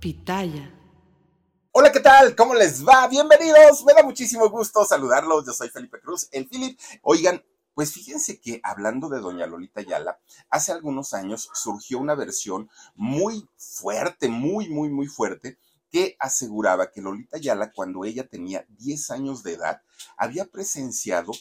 Pitaya. Hola, ¿qué tal? ¿Cómo les va? Bienvenidos. Me da muchísimo gusto saludarlos. Yo soy Felipe Cruz, el Philip. Oigan, pues fíjense que hablando de doña Lolita Yala, hace algunos años surgió una versión muy fuerte, muy, muy, muy fuerte, que aseguraba que Lolita Yala, cuando ella tenía 10 años de edad, había presenciado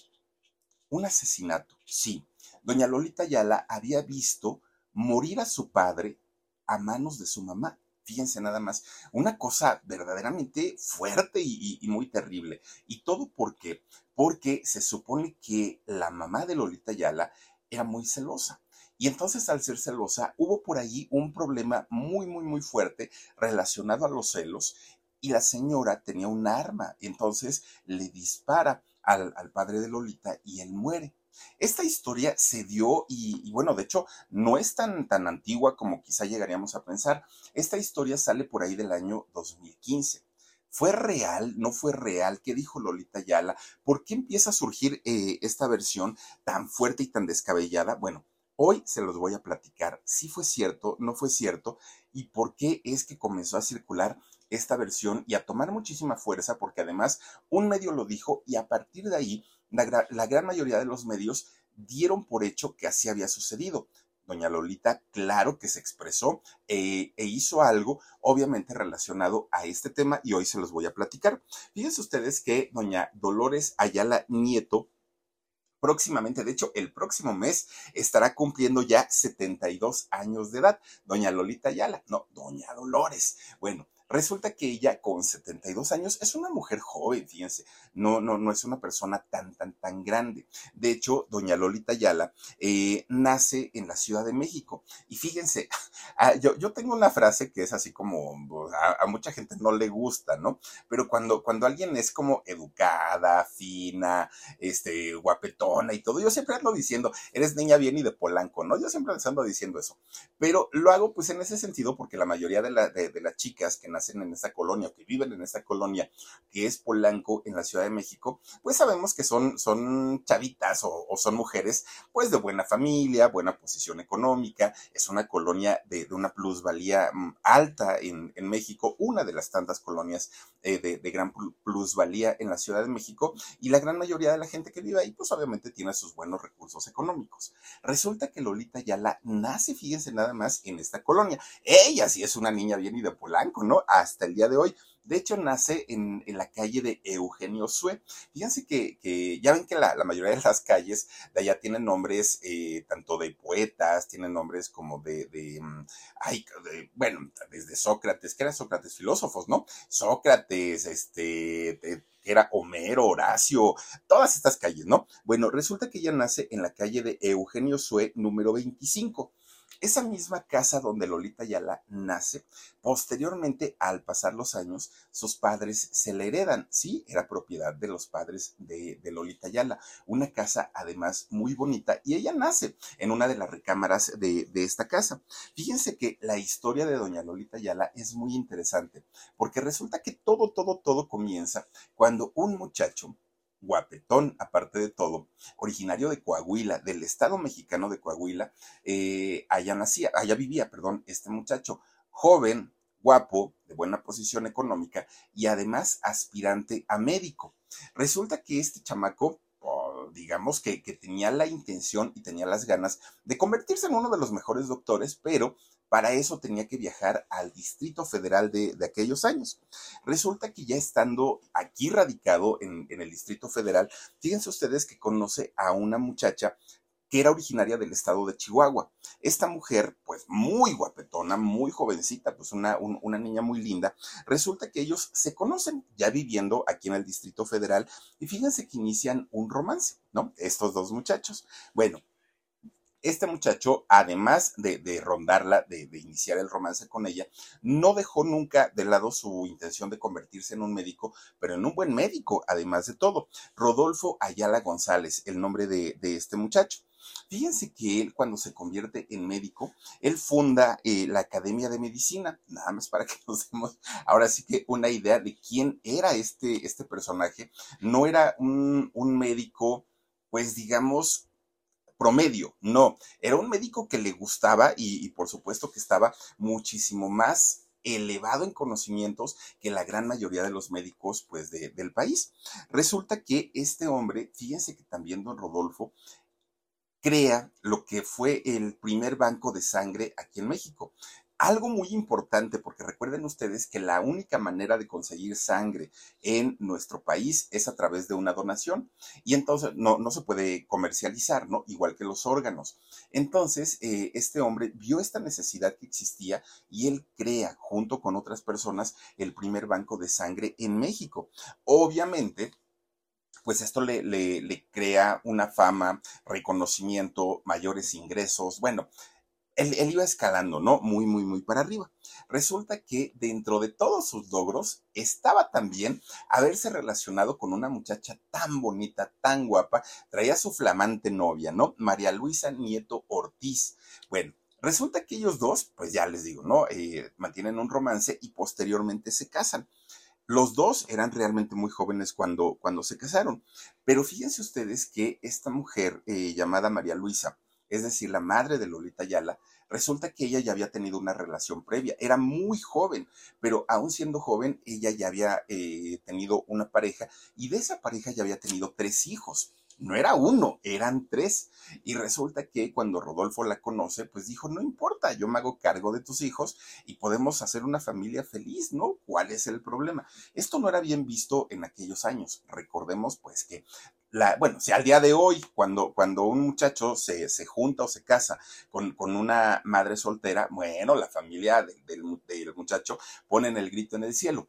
un asesinato. Sí, doña Lolita Yala había visto morir a su padre a manos de su mamá. Fíjense nada más, una cosa verdaderamente fuerte y, muy terrible. ¿Y todo por qué? Porque se supone que la mamá de Lolita Yala era muy celosa. Y entonces al ser celosa hubo por allí un problema muy, muy, muy fuerte relacionado a los celos y la señora tenía un arma. Entonces le dispara al padre de Lolita y él muere. Esta historia se dio y, bueno, de hecho, no es tan, tan antigua como quizá llegaríamos a pensar. Esta historia sale por ahí del año 2015. ¿Fue real? ¿No fue real? ¿Qué dijo Lolita Yala? ¿Por qué empieza a surgir eh, esta versión tan fuerte y tan descabellada? Bueno, hoy se los voy a platicar si fue cierto, no fue cierto y por qué es que comenzó a circular esta versión y a tomar muchísima fuerza porque además un medio lo dijo y a partir de ahí la, gran mayoría de los medios dieron por hecho que así había sucedido. Doña Lolita, claro que se expresó eh, e hizo algo, obviamente relacionado a este tema, y hoy se los voy a platicar. Fíjense ustedes que doña Dolores Ayala Nieto, próximamente, de hecho, el próximo mes estará cumpliendo ya 72 años de edad. Doña Lolita Ayala, no, doña Dolores. Bueno, Resulta que ella con 72 años es una mujer joven, fíjense, no, no, no es una persona tan, tan, tan grande. De hecho, doña Lolita Ayala eh, nace en la Ciudad de México. Y fíjense, ah, yo, yo tengo una frase que es así como, pues, a, mucha gente no le gusta, ¿no? Pero cuando, cuando alguien es como educada, fina, este, guapetona y todo, yo siempre ando diciendo, eres niña bien y de Polanco, ¿no? Yo siempre ando diciendo eso. Pero lo hago pues en ese sentido porque la mayoría de, la, de las chicas que nacen en esta colonia o que viven en esta colonia, que es Polanco en la Ciudad de México, pues sabemos que son, son chavitas o, son mujeres pues de buena familia, buena posición económica, es una colonia de, una plusvalía mm, alta en, México, una de las tantas colonias eh, de, de, gran plusvalía en la Ciudad de México y la gran mayoría de la gente que vive ahí pues obviamente tiene sus buenos recursos económicos. Resulta que Lolita Yala nace, fíjense nada más, en esta colonia. Ella sí es una niña bien y de Polanco, ¿no? Hasta el día de hoy. De hecho, nace en, la calle de Eugenio Sue. Fíjense que, ya ven que la, mayoría de las calles de allá tienen nombres eh, tanto de poetas, tienen nombres como de, de, mm, ay, bueno, desde Sócrates, que eran Sócrates filósofos, ¿no? Sócrates, este, que era Homero, Horacio, todas estas calles, ¿no? Bueno, resulta que ella nace en la calle de Eugenio Sue, número 25. Esa misma casa donde Lolita Yala nace, posteriormente, al pasar los años, sus padres se la heredan. Sí, era propiedad de los padres de, Lolita Yala. Una casa, además, muy bonita, y ella nace en una de las recámaras de, de esta casa. Fíjense que la historia de doña Lolita Yala es muy interesante, porque resulta que todo, todo, todo comienza cuando un muchacho guapetón, aparte de todo, originario de Coahuila, del estado mexicano de Coahuila, eh, allá nacía, allá vivía, perdón, este muchacho, joven, guapo, de buena posición económica y además aspirante a médico. Resulta que este chamaco digamos que, que tenía la intención y tenía las ganas de convertirse en uno de los mejores doctores, pero para eso tenía que viajar al Distrito Federal de, aquellos años. Resulta que ya estando aquí radicado en, en, el Distrito Federal, fíjense ustedes que conoce a una muchacha que era originaria del estado de Chihuahua. Esta mujer, pues muy guapetona, muy jovencita, pues una, una, niña muy linda, resulta que ellos se conocen ya viviendo aquí en el Distrito Federal y fíjense que inician un romance, ¿no? Estos dos muchachos. Bueno, este muchacho, además de, rondarla, de, de, iniciar el romance con ella, no dejó nunca de lado su intención de convertirse en un médico, pero en un buen médico, además de todo. Rodolfo Ayala González, el nombre de, este muchacho. Fíjense que él cuando se convierte en médico, él funda eh, la Academia de Medicina, nada más para que nos demos ahora sí que una idea de quién era este, este personaje. No era un, un médico, pues digamos, promedio, no, era un médico que le gustaba y, por supuesto que estaba muchísimo más elevado en conocimientos que la gran mayoría de los médicos pues del país. Resulta que este hombre, fíjense que también don Rodolfo crea lo que fue el primer banco de sangre aquí en México algo muy importante, porque recuerden ustedes que la única manera de conseguir sangre en nuestro país es a través de una donación y entonces no, no se puede comercializar, ¿no? Igual que los órganos. Entonces, eh, este hombre vio esta necesidad que existía y él crea, junto con otras personas, el primer banco de sangre en México. Obviamente, pues esto le, crea una fama, reconocimiento, mayores ingresos, bueno, él, iba escalando, ¿no? Muy, muy, muy para arriba. Resulta que dentro de todos sus logros estaba también haberse relacionado con una muchacha tan bonita, tan guapa, traía su flamante novia, ¿no? María Luisa Nieto Ortiz. Bueno, resulta que ellos dos, pues ya les digo, ¿no? Eh, mantienen un romance y posteriormente se casan. Los dos eran realmente muy jóvenes cuando, cuando se casaron, pero fíjense ustedes que esta mujer eh, llamada María Luisa, es decir, la madre de Lolita Ayala, resulta que ella ya había tenido una relación previa, era muy joven, pero aún siendo joven, ella ya había eh, tenido una pareja y de esa pareja ya había tenido tres hijos no era uno, eran tres. Y resulta que cuando Rodolfo la conoce, pues dijo, no importa, yo me hago cargo de tus hijos y podemos hacer una familia feliz, ¿no? ¿Cuál es el problema? Esto no era bien visto en aquellos años. Recordemos pues que la, bueno, si al día de hoy, cuando, cuando un muchacho se, se junta o se casa con, con, una madre soltera, bueno, la familia del, del muchacho ponen el grito en el cielo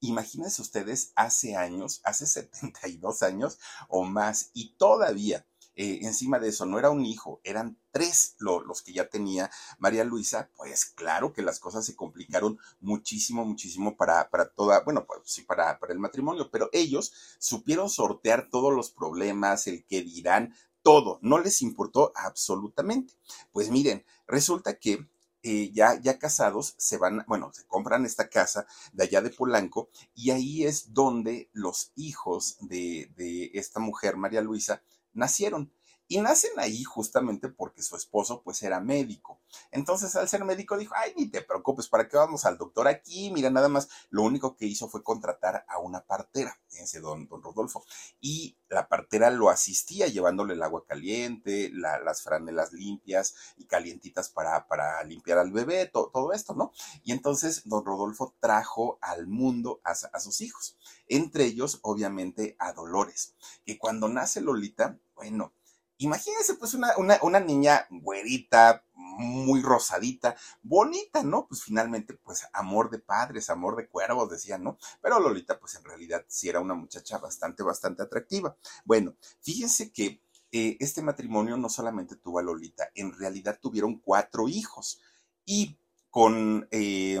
Imagínense ustedes hace años, hace 72 años o más, y todavía eh, encima de eso no era un hijo, eran tres los que ya tenía María Luisa, pues claro que las cosas se complicaron muchísimo, muchísimo para, para toda, bueno, pues sí, para, para el matrimonio, pero ellos supieron sortear todos los problemas, el que dirán, todo, no les importó absolutamente. Pues miren, resulta que eh, ya, ya casados se van, bueno, se compran esta casa de allá de Polanco y ahí es donde los hijos de, de esta mujer, María Luisa, nacieron. Y nacen ahí justamente porque su esposo pues era médico. Entonces al ser médico dijo, ay, ni te preocupes, ¿para qué vamos al doctor aquí? Mira, nada más, lo único que hizo fue contratar a una partera, ese don, don Rodolfo. Y la partera lo asistía llevándole el agua caliente, las franelas limpias y calientitas para, para limpiar al bebé, todo esto, ¿no? Y entonces don Rodolfo trajo al mundo a, a sus hijos, entre ellos obviamente a Dolores, que cuando nace Lolita, bueno, Imagínense, pues, una, una, una, niña güerita, muy rosadita, bonita, ¿no? Pues finalmente, pues, amor de padres, amor de cuervos, decían, ¿no? Pero Lolita, pues, en realidad sí era una muchacha bastante, bastante atractiva. Bueno, fíjense que eh, este matrimonio no solamente tuvo a Lolita, en realidad tuvieron cuatro hijos. Y con eh,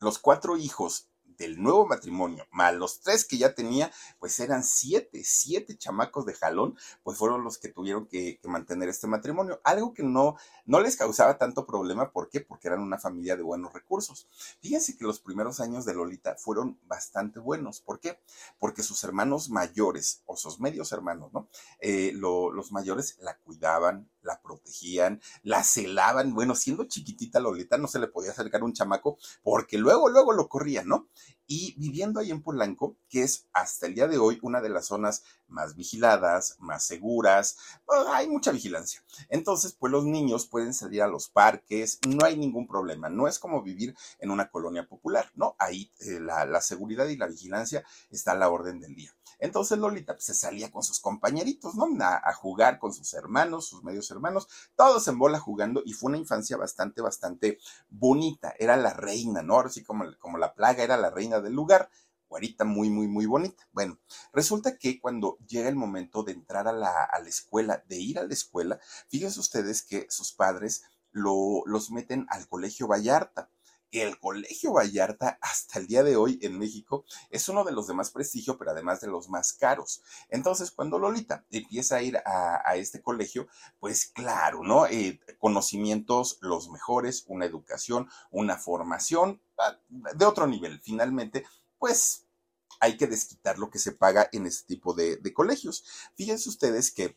los cuatro hijos del nuevo matrimonio, más los tres que ya tenía, pues eran siete, siete chamacos de jalón, pues fueron los que tuvieron que, mantener este matrimonio. Algo que no, no les causaba tanto problema, ¿por qué? Porque eran una familia de buenos recursos. Fíjense que los primeros años de Lolita fueron bastante buenos. ¿Por qué? Porque sus hermanos mayores, o sus medios hermanos, ¿no? Eh, los mayores la cuidaban, la protegían, la celaban. Bueno, siendo chiquitita Lolita no se le podía acercar un chamaco porque luego, luego lo corrían, ¿no? y viviendo ahí en Polanco, que es hasta el día de hoy una de las zonas más vigiladas, más seguras, pues, hay mucha vigilancia. Entonces, pues los niños pueden salir a los parques, no hay ningún problema, no es como vivir en una colonia popular, ¿no? Ahí eh, la, seguridad y la vigilancia está a la orden del día. Entonces Lolita pues, se salía con sus compañeritos, ¿no? A, a, jugar con sus hermanos, sus medios hermanos, todos en bola jugando y fue una infancia bastante, bastante bonita. Era la reina, ¿no? Ahora sí como, como la plaga era la reina del lugar. Guarita muy, muy, muy bonita. Bueno, resulta que cuando llega el momento de entrar a la, a la escuela, de ir a la escuela, fíjense ustedes que sus padres lo, los meten al colegio Vallarta el Colegio Vallarta hasta el día de hoy en México es uno de los de más prestigio, pero además de los más caros. Entonces, cuando Lolita empieza a ir a, este colegio, pues claro, ¿no? Eh, conocimientos los mejores, una educación, una formación ah, de otro nivel. Finalmente, pues hay que desquitar lo que se paga en este tipo de, de colegios. Fíjense ustedes que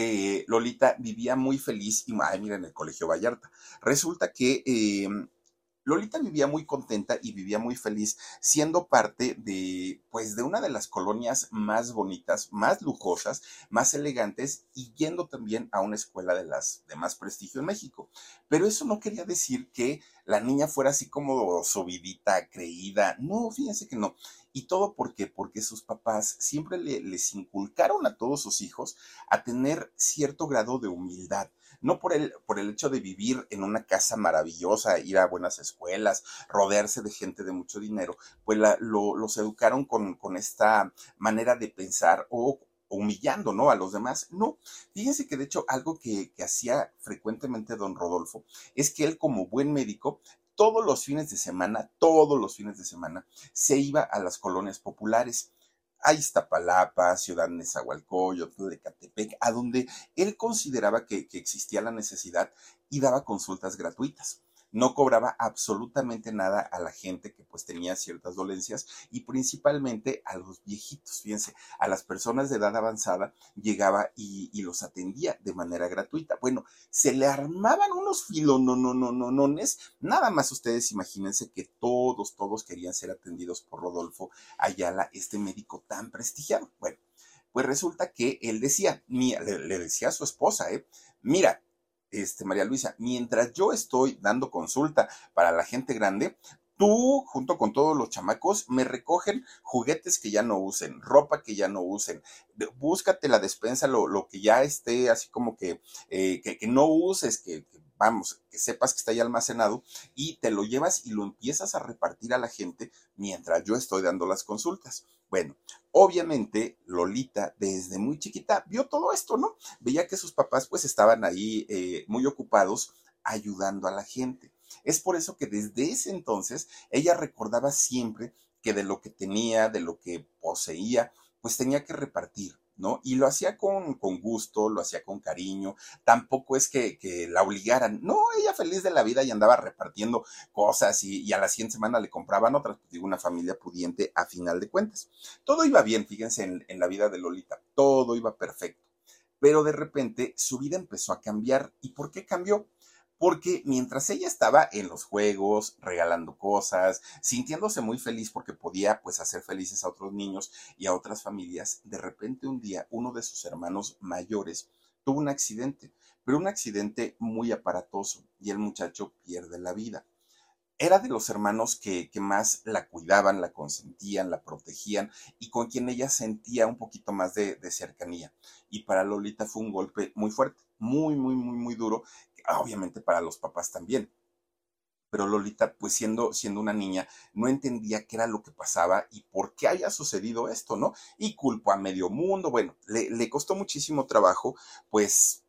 Eh, Lolita vivía muy feliz y, ay, mira, en el Colegio Vallarta. Resulta que em, Lolita vivía muy contenta y vivía muy feliz siendo parte de, pues, de una de las colonias más bonitas, más lujosas, más elegantes y yendo también a una escuela de las de más prestigio en México. Pero eso no quería decir que la niña fuera así como subidita, creída. No, fíjense que no. ¿Y todo por qué? Porque sus papás siempre les inculcaron a todos sus hijos a tener cierto grado de humildad. No por el, por el hecho de vivir en una casa maravillosa, ir a buenas escuelas, rodearse de gente de mucho dinero, pues los educaron con, con esta manera de pensar o humillando, ¿no? A los demás. No, fíjense que de hecho algo que, que, hacía frecuentemente don Rodolfo es que él como buen médico todos los fines de semana, todos los fines de semana, se iba a las colonias populares a Iztapalapa, Ciudad Nezahualcóyotl, de Catepec, a donde él consideraba que, que existía la necesidad y daba consultas gratuitas no cobraba absolutamente nada a la gente que pues tenía ciertas dolencias y principalmente a los viejitos, fíjense, a las personas de edad avanzada llegaba y, los atendía de manera gratuita. Bueno, se le armaban unos filononononones, nada más ustedes imagínense que todos, todos querían ser atendidos por Rodolfo Ayala, este médico tan prestigiado. Bueno, pues resulta que él decía, le, le decía a su esposa, ¿eh? mira, este, María Luisa, mientras yo estoy dando consulta para la gente grande, tú, junto con todos los chamacos, me recogen juguetes que ya no usen, ropa que ya no usen. Búscate la despensa, lo, lo que ya esté así como que, eh, que, no uses, que, que, vamos, que sepas que está ya almacenado y te lo llevas y lo empiezas a repartir a la gente mientras yo estoy dando las consultas. Bueno, obviamente Lolita desde muy chiquita vio todo esto, ¿no? Veía que sus papás pues estaban ahí eh, muy ocupados ayudando a la gente. Es por eso que desde ese entonces ella recordaba siempre que de lo que tenía, de lo que poseía, pues tenía que repartir. Y lo hacía con, con, gusto, lo hacía con cariño, tampoco es que, que, la obligaran, no, ella feliz de la vida y andaba repartiendo cosas y, a la siguiente semana le compraban otras, pues digo, una familia pudiente a final de cuentas. Todo iba bien, fíjense, en, en la vida de Lolita, todo iba perfecto, pero de repente su vida empezó a cambiar. ¿Y por qué cambió? Porque mientras ella estaba en los juegos, regalando cosas, sintiéndose muy feliz porque podía pues hacer felices a otros niños y a otras familias, de repente un día uno de sus hermanos mayores tuvo un accidente, pero un accidente muy aparatoso y el muchacho pierde la vida. Era de los hermanos que, más la cuidaban, la consentían, la protegían y con quien ella sentía un poquito más de, de cercanía. Y para Lolita fue un golpe muy fuerte, muy, muy, muy, muy duro obviamente para los papás también. pero Lolita, pues siendo, siendo una niña, no entendía qué era lo que pasaba y por qué había sucedido esto, ¿no? Y culpó a medio mundo, bueno, le, le costó muchísimo trabajo, pues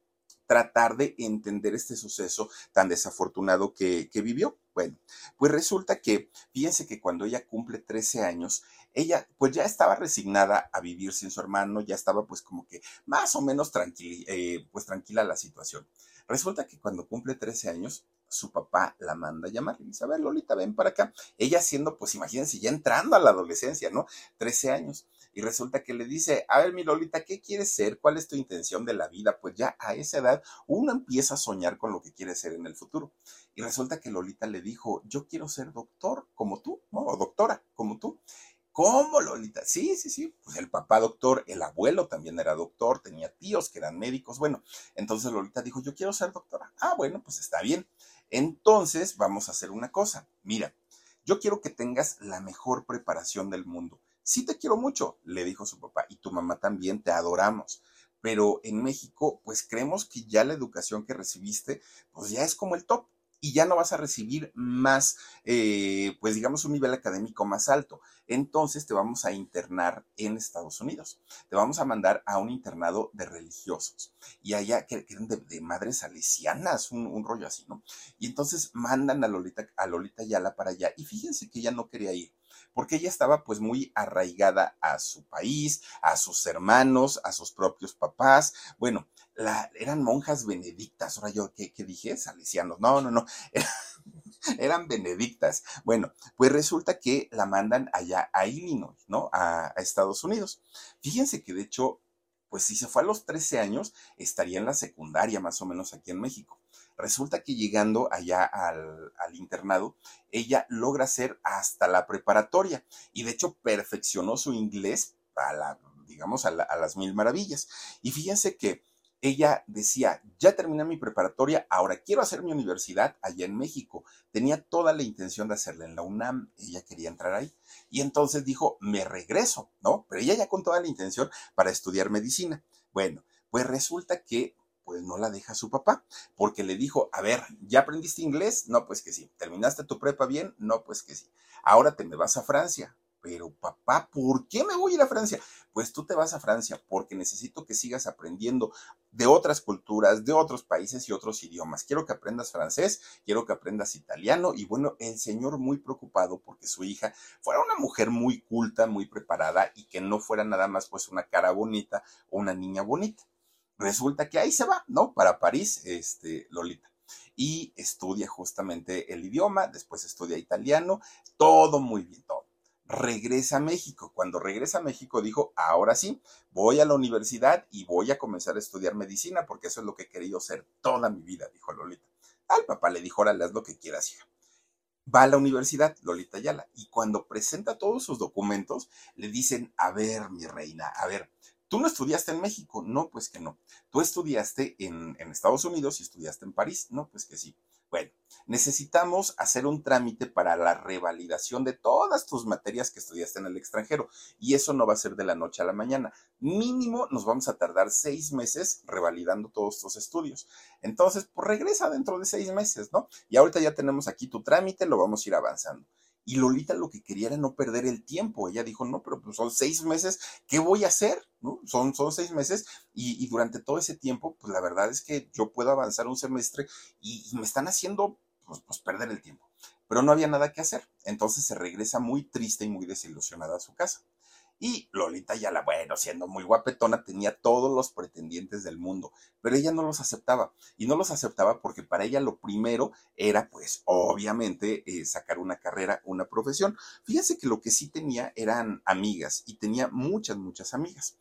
tratar de entender este suceso tan desafortunado que, que, vivió. Bueno, pues resulta que, fíjense que cuando ella cumple 13 años, ella pues ya estaba resignada a vivir sin su hermano, ya estaba pues como que más o menos tranquila, eh, pues tranquila la situación. Resulta que cuando cumple 13 años, su papá la manda a llamar. y dice, a ver, Lolita, ven para acá. Ella siendo, pues imagínense, ya entrando a la adolescencia, ¿no? 13 años. Y resulta que le dice, a ver, mi Lolita, ¿qué quieres ser? ¿Cuál es tu intención de la vida? Pues ya a esa edad uno empieza a soñar con lo que quiere ser en el futuro. Y resulta que Lolita le dijo, yo quiero ser doctor como tú. O doctora como tú. ¿Cómo, Lolita? Sí, sí, sí. Pues el papá doctor, el abuelo también era doctor, tenía tíos que eran médicos. Bueno, entonces Lolita dijo, yo quiero ser doctora. Ah, bueno, pues está bien. Entonces vamos a hacer una cosa. Mira, yo quiero que tengas la mejor preparación del mundo. Sí te quiero mucho, le dijo su papá, y tu mamá también, te adoramos. Pero en México, pues creemos que ya la educación que recibiste, pues ya es como el top y ya no vas a recibir más, eh, pues digamos, un nivel académico más alto. Entonces te vamos a internar en Estados Unidos. Te vamos a mandar a un internado de religiosos. Y allá, que, eran de, madres salesianas, un, rollo así, ¿no? Y entonces mandan a Lolita, a Lolita Yala para allá. Y fíjense que ella no quería ir porque ella estaba pues muy arraigada a su país, a sus hermanos, a sus propios papás. Bueno, eran monjas benedictas, ahora yo, ¿qué, dije? Salesianos, no, no, no, eran benedictas. Bueno, pues resulta que la mandan allá a Illinois, ¿no? A, Estados Unidos. Fíjense que de hecho, pues si se fue a los 13 años, estaría en la secundaria más o menos aquí en México. Resulta que llegando allá al, al, internado, ella logra hacer hasta la preparatoria y de hecho perfeccionó su inglés a la, digamos, a, a las mil maravillas. Y fíjense que ella decía, ya terminé mi preparatoria, ahora quiero hacer mi universidad allá en México. Tenía toda la intención de hacerla en la UNAM, ella quería entrar ahí. Y entonces dijo, me regreso, ¿no? Pero ella ya con toda la intención para estudiar medicina. Bueno, pues resulta que pues no la deja su papá, porque le dijo, a ver, ¿ya aprendiste inglés? No, pues que sí. ¿Terminaste tu prepa bien? No, pues que sí. Ahora te me vas a Francia pero papá, ¿por qué me voy a ir a Francia? Pues tú te vas a Francia porque necesito que sigas aprendiendo de otras culturas, de otros países y otros idiomas. Quiero que aprendas francés, quiero que aprendas italiano y bueno, el señor muy preocupado porque su hija fuera una mujer muy culta, muy preparada y que no fuera nada más pues una cara bonita o una niña bonita. Resulta que ahí se va, ¿no? Para París, este, Lolita y estudia justamente el idioma, después estudia italiano, todo muy bien, todo regresa a México. Cuando regresa a México dijo, ahora sí, voy a la universidad y voy a comenzar a estudiar medicina porque eso es lo que he querido ser toda mi vida, dijo Lolita. Al papá le dijo, órale, haz lo que quieras, hija. Va a la universidad, Lolita Yala, y cuando presenta todos sus documentos, le dicen, a ver, mi reina, a ver, ¿Tú no estudiaste en México? No, pues que no. ¿Tú estudiaste en, Estados Unidos y estudiaste en París? No, pues que sí. Bueno, necesitamos hacer un trámite para la revalidación de todas tus materias que estudiaste en el extranjero y eso no va a ser de la noche a la mañana. Mínimo nos vamos a tardar seis meses revalidando todos tus estudios. Entonces, pues regresa dentro de seis meses, ¿no? Y ahorita ya tenemos aquí tu trámite, lo vamos a ir avanzando. Y Lolita lo que quería era no perder el tiempo. Ella dijo, no, pero pues son seis meses, ¿qué voy a hacer? ¿No? Son, son seis meses y, durante todo ese tiempo, pues la verdad es que yo puedo avanzar un semestre y, y me están haciendo pues, pues perder el tiempo. Pero no había nada que hacer. Entonces se regresa muy triste y muy desilusionada a su casa. Y Lolita ya la, bueno, siendo muy guapetona, tenía todos los pretendientes del mundo, pero ella no los aceptaba. Y no los aceptaba porque para ella lo primero era, pues, obviamente, eh, sacar una carrera, una profesión. Fíjense que lo que sí tenía eran amigas y tenía muchas, muchas amigas.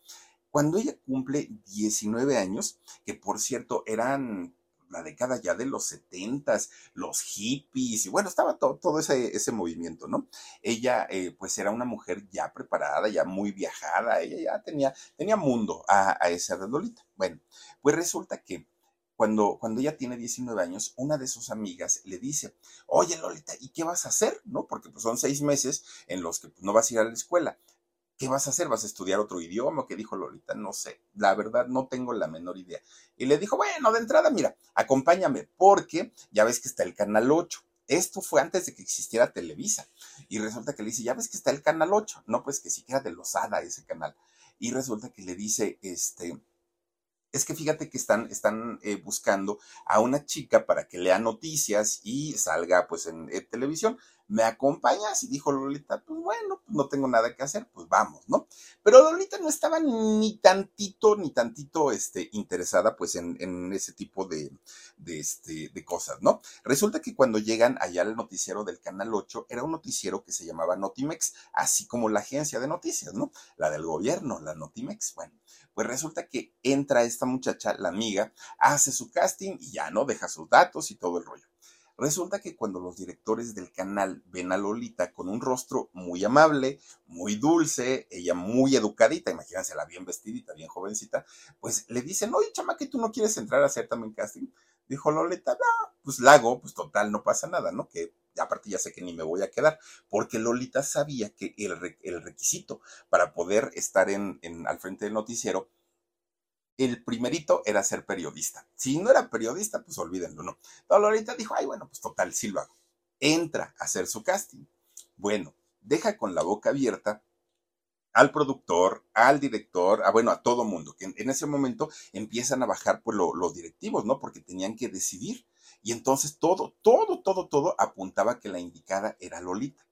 Cuando ella cumple 19 años, que por cierto eran la década ya de los setentas, los hippies, y bueno, estaba todo, todo ese, ese movimiento, ¿no? Ella, eh, pues era una mujer ya preparada, ya muy viajada, ella ya tenía, tenía mundo a, a esa edad, Bueno, pues resulta que cuando, cuando ella tiene 19 años, una de sus amigas le dice, oye Lolita, ¿y qué vas a hacer? ¿No? Porque pues, son seis meses en los que pues, no vas a ir a la escuela. ¿Qué vas a hacer? ¿Vas a estudiar otro idioma? ¿Qué dijo Lolita? No sé. La verdad, no tengo la menor idea. Y le dijo, bueno, de entrada, mira, acompáñame, porque ya ves que está el canal 8. Esto fue antes de que existiera Televisa. Y resulta que le dice, ya ves que está el canal 8. No, pues que siquiera de Losada ese canal. Y resulta que le dice, este, es que fíjate que están, están eh, buscando a una chica para que lea noticias y salga pues en, televisión. ¿Me acompañas? Y dijo Lolita, pues bueno, pues no tengo nada que hacer, pues vamos, ¿no? Pero Lolita no estaba ni tantito, ni tantito este, interesada pues en, en ese tipo de, de, este, de cosas, ¿no? Resulta que cuando llegan allá al noticiero del Canal 8, era un noticiero que se llamaba Notimex, así como la agencia de noticias, ¿no? La del gobierno, la Notimex, bueno. Pues resulta que entra esta muchacha, la amiga, hace su casting y ya no deja sus datos y todo el rollo. Resulta que cuando los directores del canal ven a Lolita con un rostro muy amable, muy dulce, ella muy educadita, imagínense la bien vestidita, bien jovencita, pues le dicen, oye, chama, que tú no quieres entrar a hacer también casting. Dijo Lolita, no, pues la hago, pues total, no pasa nada, ¿no? Que aparte ya sé que ni me voy a quedar, porque Lolita sabía que el, requisito para poder estar en, al frente del noticiero, el primerito era ser periodista. Si no era periodista, pues olvídenlo, ¿no? Lolita dijo, ay, bueno, pues total, sí lo hago. Entra a hacer su casting. Bueno, deja con la boca abierta al productor, al director, a, bueno, a todo mundo, que en, ese momento empiezan a bajar pues los directivos, ¿no? Porque tenían que decidir y entonces todo, todo, todo, todo apuntaba que la indicada era Lolita.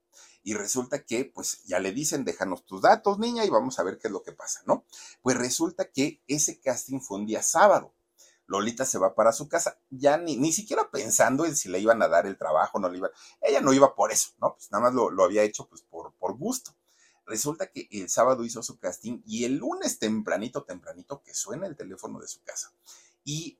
Y resulta que, pues ya le dicen, déjanos tus datos, niña, y vamos a ver qué es lo que pasa, ¿no? Pues resulta que ese casting fue un día sábado. Lolita se va para su casa, ya ni, ni siquiera pensando en si le iban a dar el trabajo, no le iban. Ella no iba por eso, ¿no? Pues nada más lo, lo había hecho pues por, por gusto. Resulta que el sábado hizo su casting y el lunes tempranito, tempranito, que suena el teléfono de su casa y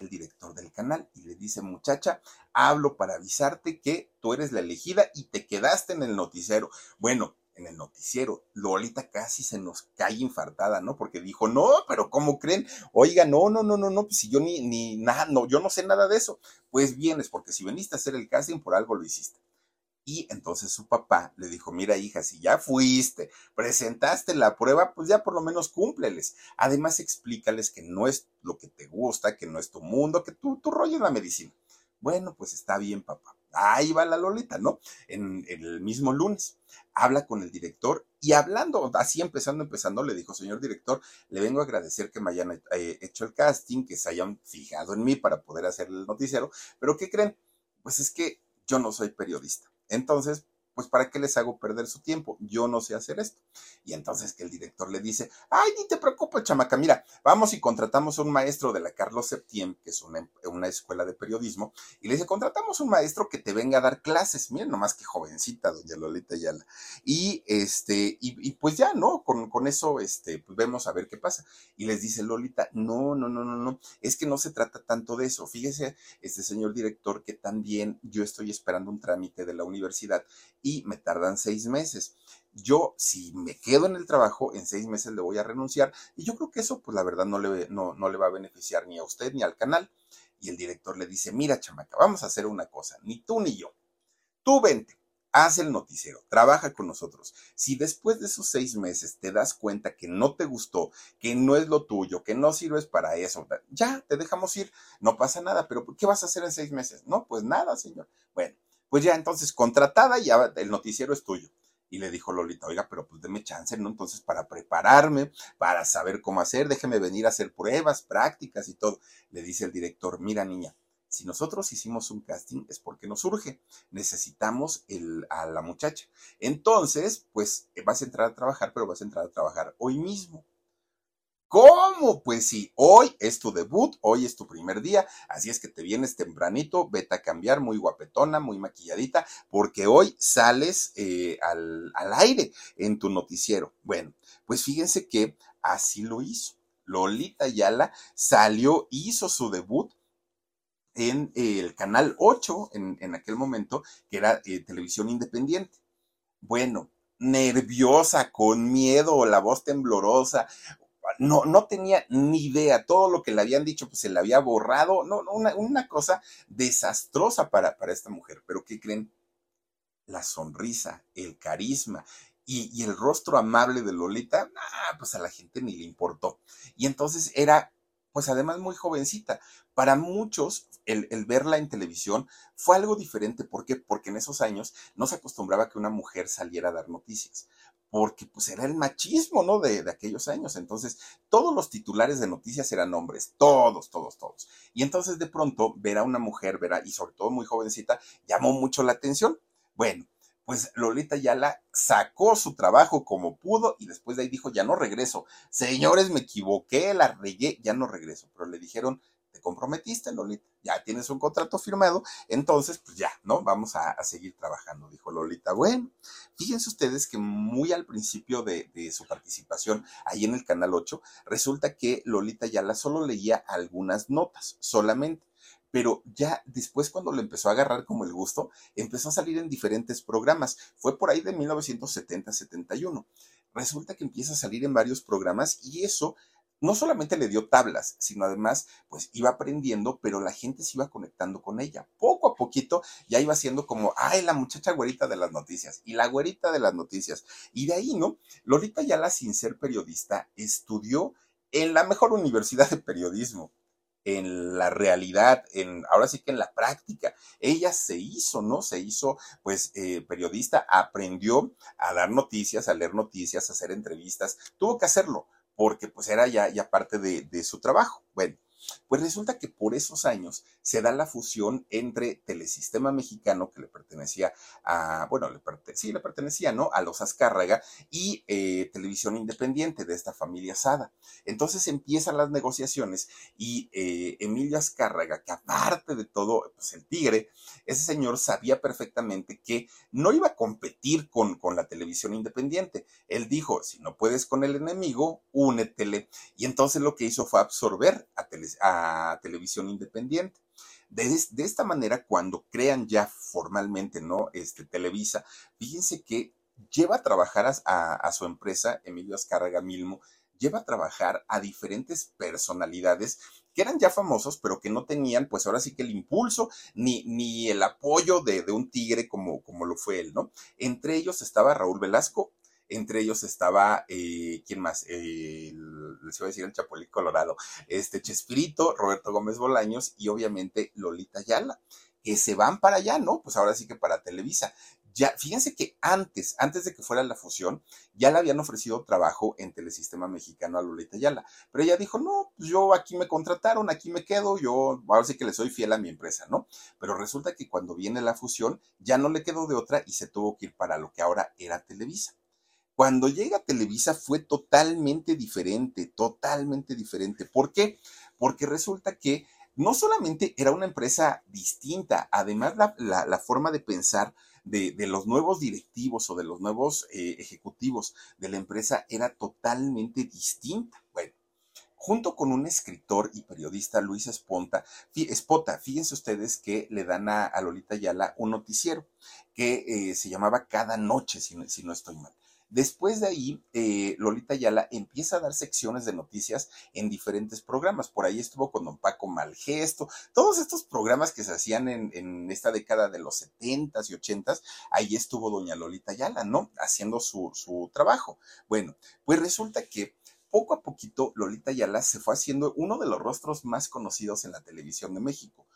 el director del canal y le dice, muchacha, hablo para avisarte que tú eres la elegida y te quedaste en el noticiero. Bueno, en el noticiero, Lolita casi se nos cae infartada, ¿no? Porque dijo, no, pero ¿cómo creen? Oiga, no, no, no, no, no, pues si yo ni, ni nada, no, yo no sé nada de eso. Pues vienes, porque si veniste a hacer el casting, por algo lo hiciste. Y entonces su papá le dijo, mira hija, si ya fuiste, presentaste la prueba, pues ya por lo menos cúmpleles. Además explícales que no es lo que te gusta, que no es tu mundo, que tu, tu rollo es la medicina. Bueno, pues está bien papá. Ahí va la Lolita, ¿no? En, el mismo lunes. Habla con el director y hablando, así empezando, empezando, le dijo, señor director, le vengo a agradecer que me hayan eh, hecho el casting, que se hayan fijado en mí para poder hacer el noticiero, pero ¿qué creen? Pues es que yo no soy periodista entonces, pues ¿para qué les hago perder su tiempo? Yo no sé hacer esto. Y entonces que el director le dice, ay, ni te preocupes, chamaca, mira, vamos y contratamos a un maestro de la Carlos Septién, que es una, una, escuela de periodismo, y le dice, contratamos un maestro que te venga a dar clases, miren nomás que jovencita, doña Lolita Yala. Y este, y, pues ya, ¿no? Con, con eso, este, pues vemos a ver qué pasa. Y les dice Lolita, no, no, no, no, no, es que no se trata tanto de eso. Fíjese, este señor director, que también yo estoy esperando un trámite de la universidad y me tardan seis meses. Yo, si me quedo en el trabajo, en seis meses le voy a renunciar y yo creo que eso, pues la verdad, no le, no, no le va a beneficiar ni a usted ni al canal. Y el director le dice, mira, chamaca, vamos a hacer una cosa, ni tú ni yo. Tú vente, haz el noticiero, trabaja con nosotros. Si después de esos seis meses te das cuenta que no te gustó, que no es lo tuyo, que no sirves para eso, ya te dejamos ir, no pasa nada, pero ¿qué vas a hacer en seis meses? No, pues nada, señor. Bueno, pues ya entonces contratada ya el noticiero es tuyo. Y le dijo Lolita, oiga, pero pues deme chance, ¿no? Entonces, para prepararme, para saber cómo hacer, déjeme venir a hacer pruebas, prácticas y todo. Le dice el director, mira niña, si nosotros hicimos un casting es porque nos urge, necesitamos el, a la muchacha. Entonces, pues vas a entrar a trabajar, pero vas a entrar a trabajar hoy mismo. ¿Cómo? Pues sí, hoy es tu debut, hoy es tu primer día, así es que te vienes tempranito, vete a cambiar, muy guapetona, muy maquilladita, porque hoy sales eh, al, al aire en tu noticiero. Bueno, pues fíjense que así lo hizo. Lolita Yala salió, hizo su debut en el canal 8 en, aquel momento, que era eh, televisión independiente. Bueno, nerviosa, con miedo, la voz temblorosa, no, no tenía ni idea, todo lo que le habían dicho, pues se le había borrado, no, una, una, cosa desastrosa para, para esta mujer, pero ¿qué creen? La sonrisa, el carisma y, y el rostro amable de Lolita, pues a la gente ni le importó. Y entonces era, pues además muy jovencita. Para muchos, el, el, verla en televisión fue algo diferente. ¿Por qué? Porque en esos años no se acostumbraba que una mujer saliera a dar noticias porque pues era el machismo, ¿no? De, de, aquellos años. Entonces, todos los titulares de noticias eran hombres, todos, todos, todos. Y entonces de pronto ver a una mujer, ver y sobre todo muy jovencita, llamó mucho la atención. Bueno, pues Lolita Yala sacó su trabajo como pudo y después de ahí dijo, ya no regreso. Señores, me equivoqué, la regué, ya no regreso. Pero le dijeron, te comprometiste, Lolita, ya tienes un contrato firmado, entonces, pues ya, ¿no? Vamos a, seguir trabajando, dijo Lolita. Bueno, fíjense ustedes que muy al principio de, su participación ahí en el Canal 8, resulta que Lolita Yala solo leía algunas notas, solamente pero ya después cuando le empezó a agarrar como el gusto, empezó a salir en diferentes programas. Fue por ahí de 1970-71. Resulta que empieza a salir en varios programas y eso no solamente le dio tablas, sino además, pues iba aprendiendo, pero la gente se iba conectando con ella. Poco a poquito ya iba siendo como, ay, la muchacha güerita de las noticias y la güerita de las noticias. Y de ahí, ¿no? Lolita Yala, sin ser periodista, estudió en la mejor universidad de periodismo, en la realidad, en ahora sí que en la práctica. Ella se hizo, ¿no? Se hizo, pues, eh, periodista, aprendió a dar noticias, a leer noticias, a hacer entrevistas, tuvo que hacerlo porque pues era ya, ya parte de, de su trabajo. Bueno, pues resulta que por esos años se da la fusión entre Telesistema Mexicano, que le pertenecía a, bueno, le sí, le pertenecía, ¿no? A los Azcárraga y eh, Televisión Independiente de esta familia Sada. Entonces empiezan las negociaciones y eh, Emilio Azcárraga, que aparte de todo, pues el tigre, ese señor sabía perfectamente que no iba a competir con, con la televisión independiente. Él dijo, si no puedes con el enemigo, únetele. Y entonces lo que hizo fue absorber a, a televisión independiente. De, de, esta manera, cuando crean ya formalmente, ¿no? Este, Televisa, fíjense que lleva a trabajar a, a su empresa, Emilio Azcárraga Milmo, lleva a trabajar a diferentes personalidades que eran ya famosos, pero que no tenían, pues ahora sí que el impulso ni, ni el apoyo de, de, un tigre como, como lo fue él, ¿no? Entre ellos estaba Raúl Velasco, entre ellos estaba, eh, ¿quién más? les iba a decir el Chapulín Colorado, este Chespirito, Roberto Gómez Bolaños y obviamente Lolita Yala, que se van para allá, ¿no? Pues ahora sí que para Televisa. Ya, fíjense que antes, antes de que fuera la fusión, ya le habían ofrecido trabajo en Telesistema Mexicano a Lolita Yala. Pero ella dijo, no, pues yo aquí me contrataron, aquí me quedo, yo ahora sí que le soy fiel a mi empresa, ¿no? Pero resulta que cuando viene la fusión, ya no le quedó de otra y se tuvo que ir para lo que ahora era Televisa. Cuando llega a Televisa fue totalmente diferente, totalmente diferente. ¿Por qué? Porque resulta que no solamente era una empresa distinta, además la, forma de pensar de, los nuevos directivos o de los nuevos eh, ejecutivos de la empresa era totalmente distinta. Bueno, junto con un escritor y periodista, Luis Esponta, Espota, fíjense ustedes que le dan a, Lolita Yala un noticiero que eh, se llamaba Cada Noche, si no estoy mal. Después de ahí, eh, Lolita Ayala empieza a dar secciones de noticias en diferentes programas. Por ahí estuvo con don Paco Malgesto, todos estos programas que se hacían en, esta década de los 70s y 80s, ahí estuvo doña Lolita Ayala, ¿no? Haciendo su, su trabajo. Bueno, pues resulta que poco a poquito Lolita Ayala se fue haciendo uno de los rostros más conocidos en la televisión de México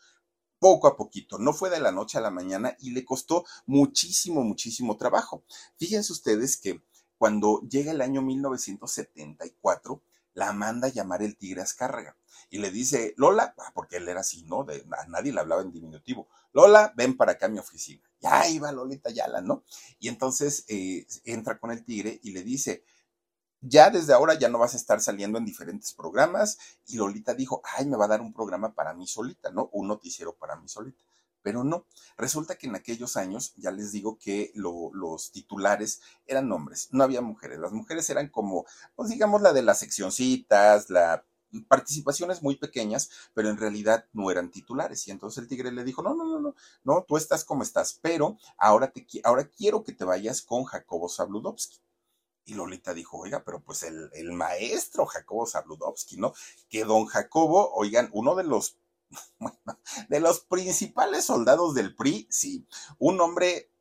poco a poquito, no fue de la noche a la mañana y le costó muchísimo, muchísimo trabajo. Fíjense ustedes que cuando llega el año 1974, la manda a llamar el Tigre Azcárraga y le dice, Lola, ah, porque él era así, ¿no? A nadie le hablaba en diminutivo, Lola, ven para acá a mi oficina. Ya iba Lolita Yala, ¿no? Y entonces eh, entra con el Tigre y le dice, ya desde ahora ya no vas a estar saliendo en diferentes programas. Y Lolita dijo, ay, me va a dar un programa para mí solita, ¿no? Un noticiero para mí solita. Pero no, resulta que en aquellos años, ya les digo que los titulares eran hombres, no había mujeres. Las mujeres eran como, pues digamos, la de las seccioncitas, la participaciones muy pequeñas, pero en realidad no eran titulares. Y entonces el tigre le dijo, no, no, no, no, no, tú estás como estás, pero ahora, te, ahora quiero que te vayas con Jacobo Zabludovsky. Y Lolita dijo, oiga, pero pues el, el maestro Jacobo Zabludovsky, ¿no? Que don Jacobo, oigan, uno de los, de los principales soldados del PRI, sí, un hombre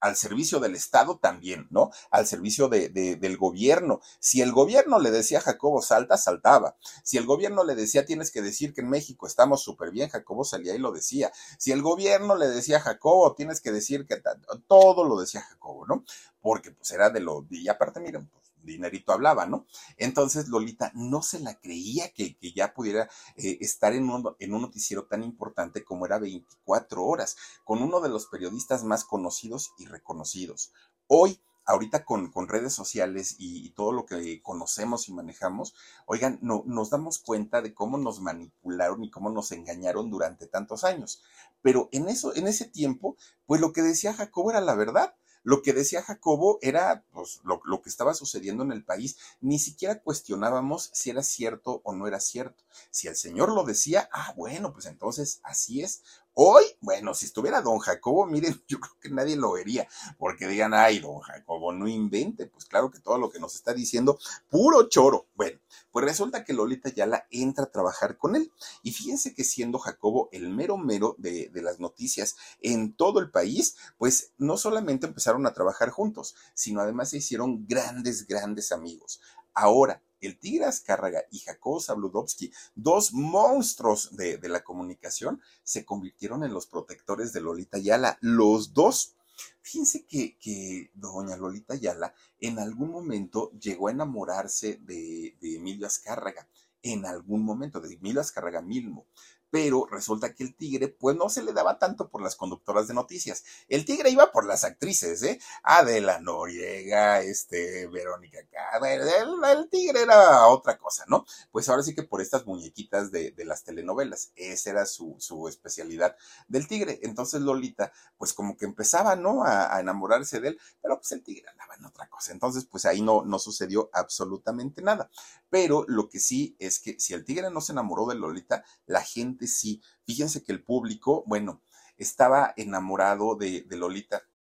al servicio del Estado también, ¿no? Al servicio de, del gobierno. Si el gobierno le decía a Jacobo salta, saltaba. Si el gobierno le decía tienes que decir que en México estamos súper bien, Jacobo salía y lo decía. Si el gobierno le decía a Jacobo tienes que decir que todo lo decía Jacobo, ¿no? Porque pues era de lo, y aparte miren, pues dinerito hablaba, ¿no? Entonces Lolita no se la creía que, ya pudiera eh, estar en un, en un noticiero tan importante como era 24 horas, con uno de los periodistas más conocidos y reconocidos. Hoy ahorita con, con, redes sociales y, todo lo que conocemos y manejamos, oigan, no, nos damos cuenta de cómo nos manipularon y cómo nos engañaron durante tantos años. Pero en eso, en ese tiempo, pues lo que decía Jacobo era la verdad. Lo que decía Jacobo era pues, lo, lo, que estaba sucediendo en el país. Ni siquiera cuestionábamos si era cierto o no era cierto. Si el Señor lo decía, ah, bueno, pues entonces así es. Hoy, bueno, si estuviera don Jacobo, miren, yo creo que nadie lo vería, porque digan, ay, don Jacobo, no invente, pues claro que todo lo que nos está diciendo, puro choro. Bueno, pues resulta que Lolita Yala entra a trabajar con él. Y fíjense que siendo Jacobo el mero mero de, de las noticias en todo el país, pues no solamente empezaron a trabajar juntos, sino además se hicieron grandes, grandes amigos. Ahora, el Tigre Azcárraga y Jacobo Zabludovsky, dos monstruos de, la comunicación, se convirtieron en los protectores de Lolita Yala, los dos. Fíjense que, que doña Lolita Yala en algún momento llegó a enamorarse de, de Emilio Azcárraga, en algún momento, de Emilio Azcárraga Milmo pero resulta que el tigre pues no se le daba tanto por las conductoras de noticias. El tigre iba por las actrices, ¿eh? Adela Noriega, este, Verónica el, el, tigre era otra cosa, ¿no? Pues ahora sí que por estas muñequitas de, de las telenovelas, esa era su, su, especialidad del tigre. Entonces Lolita, pues como que empezaba, ¿no? A, a, enamorarse de él, pero pues el tigre andaba en otra cosa. Entonces, pues ahí no, no sucedió absolutamente nada. Pero lo que sí es que si el tigre no se enamoró de Lolita, la gente sí. Fíjense que el público, bueno, estaba enamorado de, Lolita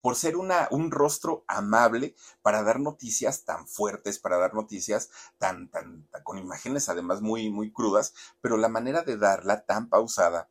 por ser un rostro amable para dar noticias tan fuertes, para dar noticias tan, tan, con imágenes además muy, muy crudas, pero la manera de darla tan pausada,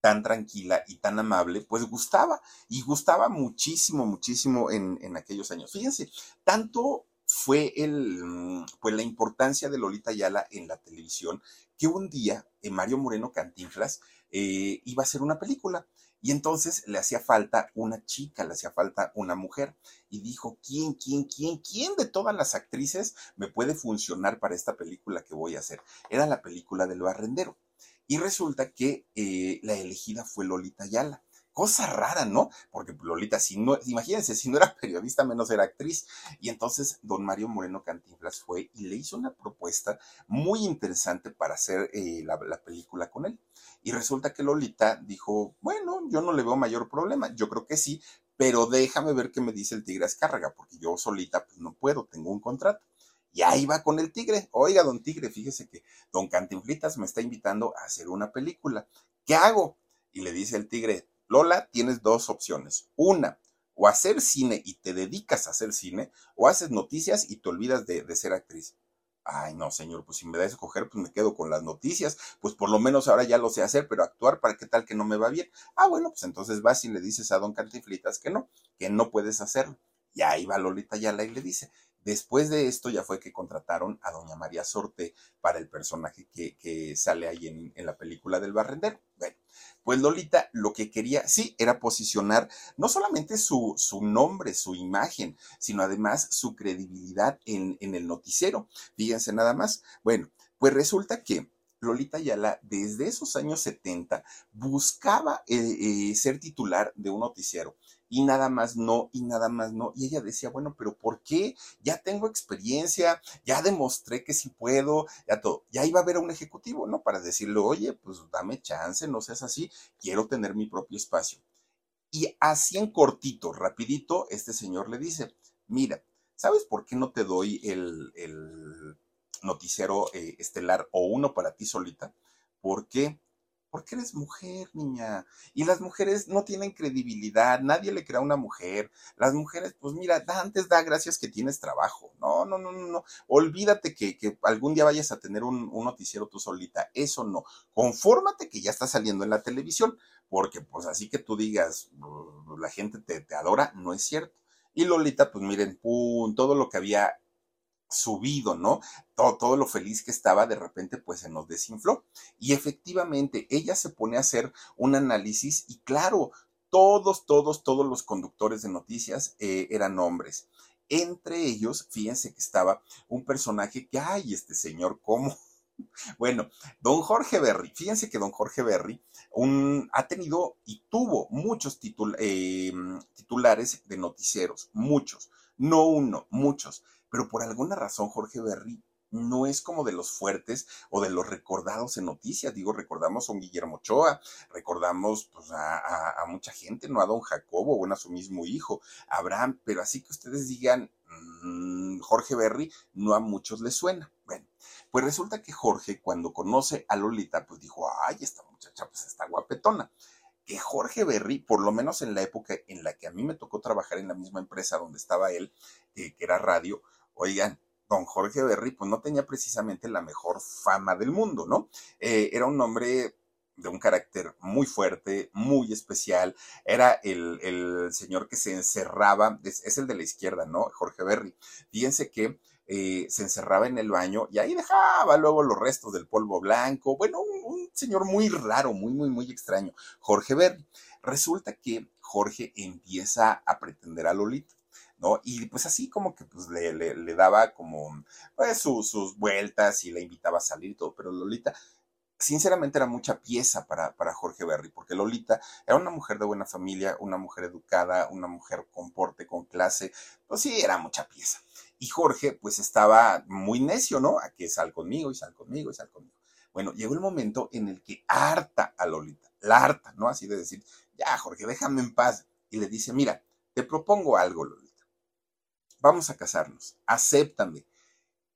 tan tranquila y tan amable, pues gustaba, y gustaba muchísimo, muchísimo en, en aquellos años. Fíjense, tanto fue el, pues la importancia de Lolita Ayala en la televisión, que un día eh, Mario Moreno Cantinflas eh, iba a hacer una película y entonces le hacía falta una chica, le hacía falta una mujer. Y dijo, ¿quién, quién, quién, quién de todas las actrices me puede funcionar para esta película que voy a hacer? Era la película del barrendero. Y resulta que eh, la elegida fue Lolita Ayala. Cosa rara, ¿no? Porque Lolita, si no, imagínense, si no era periodista, menos era actriz. Y entonces don Mario Moreno Cantinflas fue y le hizo una propuesta muy interesante para hacer eh, la, la película con él. Y resulta que Lolita dijo, bueno, yo no le veo mayor problema, yo creo que sí, pero déjame ver qué me dice el tigre Azcárraga, porque yo solita pues no puedo, tengo un contrato. Y ahí va con el tigre. Oiga, don tigre, fíjese que don Cantinflitas me está invitando a hacer una película. ¿Qué hago? Y le dice el tigre, Lola, tienes dos opciones. Una, o hacer cine y te dedicas a hacer cine, o haces noticias y te olvidas de, ser actriz. Ay, no, señor, pues si me da a escoger, pues me quedo con las noticias. Pues por lo menos ahora ya lo sé hacer, pero actuar para qué tal que no me va bien. Ah, bueno, pues entonces vas y le dices a don Cantiflitas que no, que no puedes hacerlo. Y ahí va Lolita Yala y le dice. Después de esto ya fue que contrataron a doña María Sorte para el personaje que, sale ahí en, la película del barrendero. Bueno, Pues Lolita lo que quería, sí, era posicionar no solamente su, nombre, su imagen, sino además su credibilidad en, en el noticiero. Fíjense nada más. Bueno, pues resulta que Lolita Ayala desde esos años 70 buscaba eh, eh, ser titular de un noticiero y nada más no, y nada más no. Y ella decía, bueno, pero ¿por qué? Ya tengo experiencia, ya demostré que sí puedo, ya todo. Ya iba a haber un ejecutivo, ¿no? Para decirle, oye, pues dame chance, no seas así, quiero tener mi propio espacio. Y así en cortito, rapidito, este señor le dice, mira, ¿sabes por qué no te doy el, noticiero eh, estelar o uno para ti solita. ¿Por qué? Porque eres mujer, niña. Y las mujeres no tienen credibilidad, nadie le crea a una mujer. Las mujeres, pues mira, antes da gracias que tienes trabajo. No, no, no, no, no. Olvídate que, que algún día vayas a tener un, noticiero tú solita. Eso no. Confórmate que ya está saliendo en la televisión. Porque pues así que tú digas, la gente te, te adora, no es cierto. Y Lolita, pues miren, pum, todo lo que había subido, ¿no? Todo, todo, lo feliz que estaba, de repente pues se nos desinfló. Y efectivamente, ella se pone a hacer un análisis y claro, todos, todos, todos los conductores de noticias eh, eran hombres. Entre ellos, fíjense que estaba un personaje que, ay, este señor, ¿cómo? Bueno, don Jorge Berry, fíjense que don Jorge Berry un, ha tenido y tuvo muchos eh, titulares de noticieros, muchos, no uno, muchos pero por alguna razón Jorge Berry no es como de los fuertes o de los recordados en noticias. Digo, recordamos a un Guillermo Ochoa, recordamos pues, a, mucha gente, no a don Jacobo, bueno, a su mismo hijo, Abraham, pero así que ustedes digan, mmm, Jorge Berry, no a muchos les suena. Bueno, pues resulta que Jorge, cuando conoce a Lolita, pues dijo, ay, esta muchacha pues está guapetona que Jorge Berry, por lo menos en la época en la que a mí me tocó trabajar en la misma empresa donde estaba él, eh, que era radio, Oigan, don Jorge Berry, pues no tenía precisamente la mejor fama del mundo, ¿no? Eh, era un hombre de un carácter muy fuerte, muy especial. Era el, el señor que se encerraba, es, el de la izquierda, ¿no? Jorge Berry. Fíjense que eh, se encerraba en el baño y ahí dejaba luego los restos del polvo blanco. Bueno, un, un señor muy raro, muy, muy, muy extraño. Jorge Berry. Resulta que Jorge empieza a pretender a Lolita. Y pues así como que pues le, le, daba como pues sus vueltas y le invitaba a salir y todo, pero Lolita sinceramente era mucha pieza para, para Jorge Berry, porque Lolita era una mujer de buena familia, una mujer educada, una mujer con porte, con clase, pues sí, era mucha pieza. Y Jorge pues estaba muy necio, ¿no? A que sal conmigo y sal conmigo y sal conmigo. Bueno, llegó el momento en el que harta a Lolita, la harta, ¿no? Así de decir, ya Jorge, déjame en paz. Y le dice, mira, te propongo algo, Lolita vamos a casarnos, acéptame.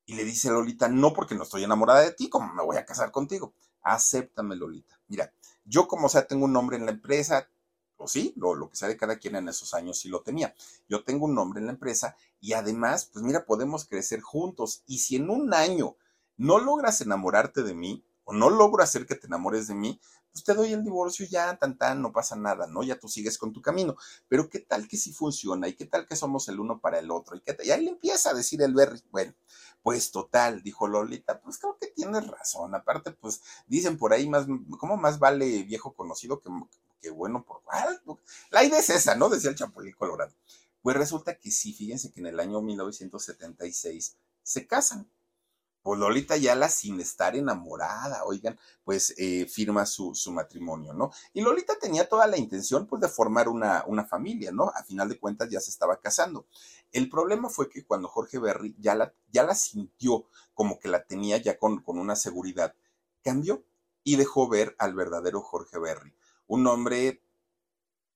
Y le dice Lolita, no porque no estoy enamorada de ti, como me voy a casar contigo. Acéptame, Lolita. Mira, yo como sea tengo un nombre en la empresa, o sí, lo, lo que sea de cada quien en esos años sí lo tenía. Yo tengo un nombre en la empresa y además, pues mira, podemos crecer juntos. Y si en un año no logras enamorarte de mí, o no logro hacer que te enamores de mí, pues te doy el divorcio ya, tan tan, no pasa nada, ¿no? Ya tú sigues con tu camino. Pero qué tal que sí funciona y qué tal que somos el uno para el otro y, qué tal? y ahí le empieza a decir el Berry, bueno, pues total, dijo Lolita, pues creo que tienes razón. Aparte, pues dicen por ahí más, ¿cómo más vale viejo conocido que, bueno por La idea es esa, ¿no? Decía el Chapulín Colorado. Pues resulta que sí, fíjense que en el año 1976 se casan pues Lolita Yala sin estar enamorada, oigan, pues eh, firma su, su, matrimonio, ¿no? Y Lolita tenía toda la intención, pues, de formar una, una, familia, ¿no? A final de cuentas ya se estaba casando. El problema fue que cuando Jorge Berry ya la, ya la sintió como que la tenía ya con, con una seguridad, cambió y dejó ver al verdadero Jorge Berry, un hombre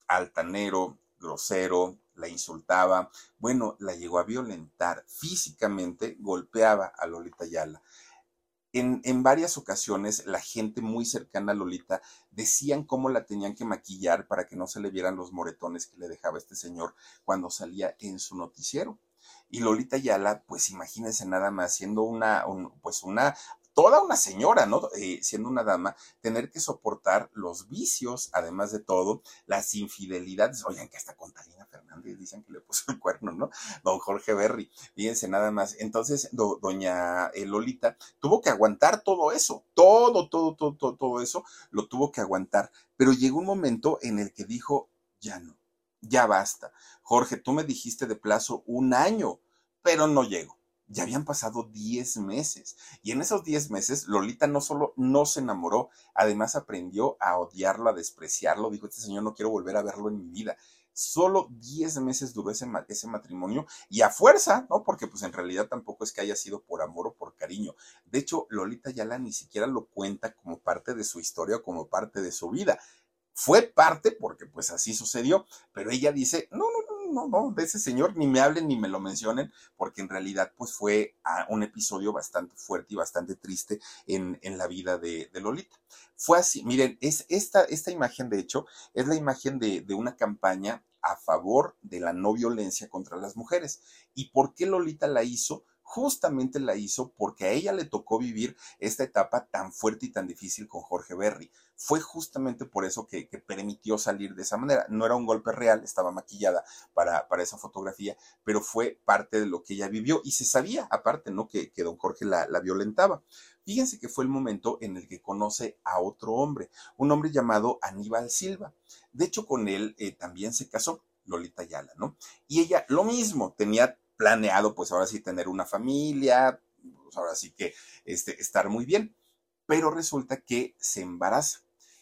altanero, grosero, la insultaba, bueno, la llegó a violentar físicamente, golpeaba a Lolita Yala. En, en, varias ocasiones la gente muy cercana a Lolita decían cómo la tenían que maquillar para que no se le vieran los moretones que le dejaba este señor cuando salía en su noticiero. Y Lolita Yala, pues imagínense nada más, siendo una, un, pues una toda una señora, ¿no? Eh, siendo una dama, tener que soportar los vicios, además de todo, las infidelidades. Oigan, que hasta con Talina Fernández dicen que le puso el cuerno, ¿no? Don Jorge Berry, fíjense nada más. Entonces, doña eh, Lolita tuvo que aguantar todo eso, todo, todo, todo, todo, todo eso lo tuvo que aguantar. Pero llegó un momento en el que dijo, ya no, ya basta. Jorge, tú me dijiste de plazo un año, pero no llego ya habían pasado 10 meses. Y en esos 10 meses, Lolita no solo no se enamoró, además aprendió a odiarlo, a despreciarlo. Dijo, este señor no quiero volver a verlo en mi vida. Solo 10 meses duró ese, matrimonio y a fuerza, ¿no? Porque pues en realidad tampoco es que haya sido por amor o por cariño. De hecho, Lolita Yala ni siquiera lo cuenta como parte de su historia o como parte de su vida. Fue parte porque pues así sucedió, pero ella dice, no, no, no, no, de ese señor ni me hablen ni me lo mencionen, porque en realidad pues fue ah, un episodio bastante fuerte y bastante triste en, la vida de, Lolita. Fue así, miren, es esta, esta imagen de hecho es la imagen de, de una campaña a favor de la no violencia contra las mujeres. ¿Y por qué Lolita la hizo? Justamente la hizo porque a ella le tocó vivir esta etapa tan fuerte y tan difícil con Jorge Berry. Fue justamente por eso que, permitió salir de esa manera. No era un golpe real, estaba maquillada para, esa fotografía, pero fue parte de lo que ella vivió y se sabía, aparte, ¿no? Que, que don Jorge la, la violentaba. Fíjense que fue el momento en el que conoce a otro hombre, un hombre llamado Aníbal Silva. De hecho, con él eh, también se casó. Lolita Yala, ¿no? Y ella lo mismo, tenía planeado, pues ahora sí, tener una familia, pues ahora sí que este, estar muy bien. Pero resulta que se embaraza.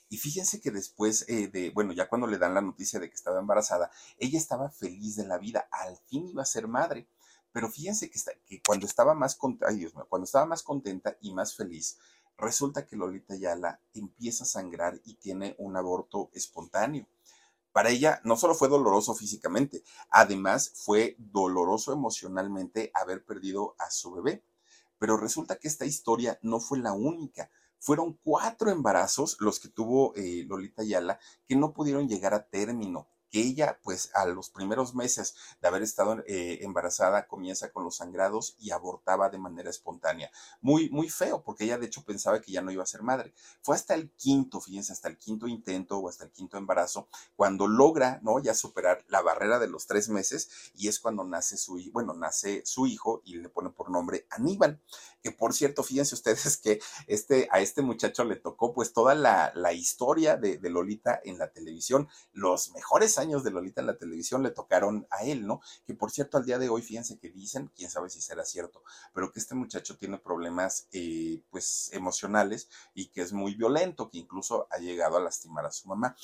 Y fíjense que después eh, de, bueno, ya cuando le dan la noticia de que estaba embarazada, ella estaba feliz de la vida, al fin iba a ser madre. Pero fíjense que, que cuando estaba más contenta, cuando estaba más contenta y más feliz, resulta que Lolita Yala empieza a sangrar y tiene un aborto espontáneo. Para ella no solo fue doloroso físicamente, además fue doloroso emocionalmente haber perdido a su bebé. Pero resulta que esta historia no fue la única. Fueron cuatro embarazos los que tuvo eh, Lolita Yala que no pudieron llegar a término que ella, pues a los primeros meses de haber estado eh, embarazada, comienza con los sangrados y abortaba de manera espontánea. Muy, muy feo, porque ella de hecho pensaba que ya no iba a ser madre. Fue hasta el quinto, fíjense, hasta el quinto intento o hasta el quinto embarazo, cuando logra, ¿no? Ya superar la barrera de los tres meses y es cuando nace su, bueno, nace su hijo y le pone por nombre Aníbal que por cierto, fíjense ustedes que este, a este muchacho le tocó pues toda la, historia de, de, Lolita en la televisión, los mejores años de Lolita en la televisión le tocaron a él, ¿no? Que por cierto, al día de hoy, fíjense que dicen, quién sabe si será cierto, pero que este muchacho tiene problemas eh, pues emocionales y que es muy violento, que incluso ha llegado a lastimar a su mamá.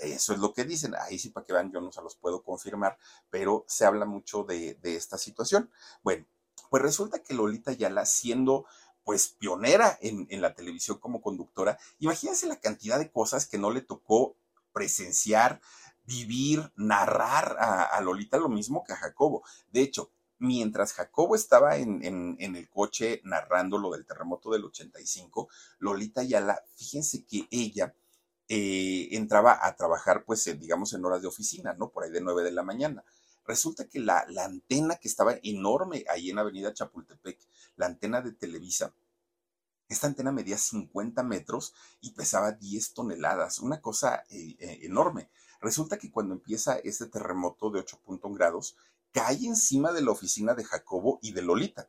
Eso es lo que dicen. Ahí sí, para que vean, yo no se los puedo confirmar, pero se habla mucho de, esta situación. Bueno, pues resulta que Lolita Yala, siendo pues pionera en, la televisión como conductora, imagínense la cantidad de cosas que no le tocó presenciar, vivir, narrar a, Lolita lo mismo que a Jacobo. De hecho, mientras Jacobo estaba en, el coche narrando lo del terremoto del 85, Lolita Yala, fíjense que ella eh, entraba a trabajar, pues, digamos, en horas de oficina, ¿no? Por ahí de 9 de la mañana. Resulta que la, antena que estaba enorme ahí en Avenida Chapultepec, la antena de Televisa, esta antena medía 50 metros y pesaba 10 toneladas, una cosa eh, eh, enorme. Resulta que cuando empieza este terremoto de 8.1 grados, cae encima de la oficina de Jacobo y de Lolita.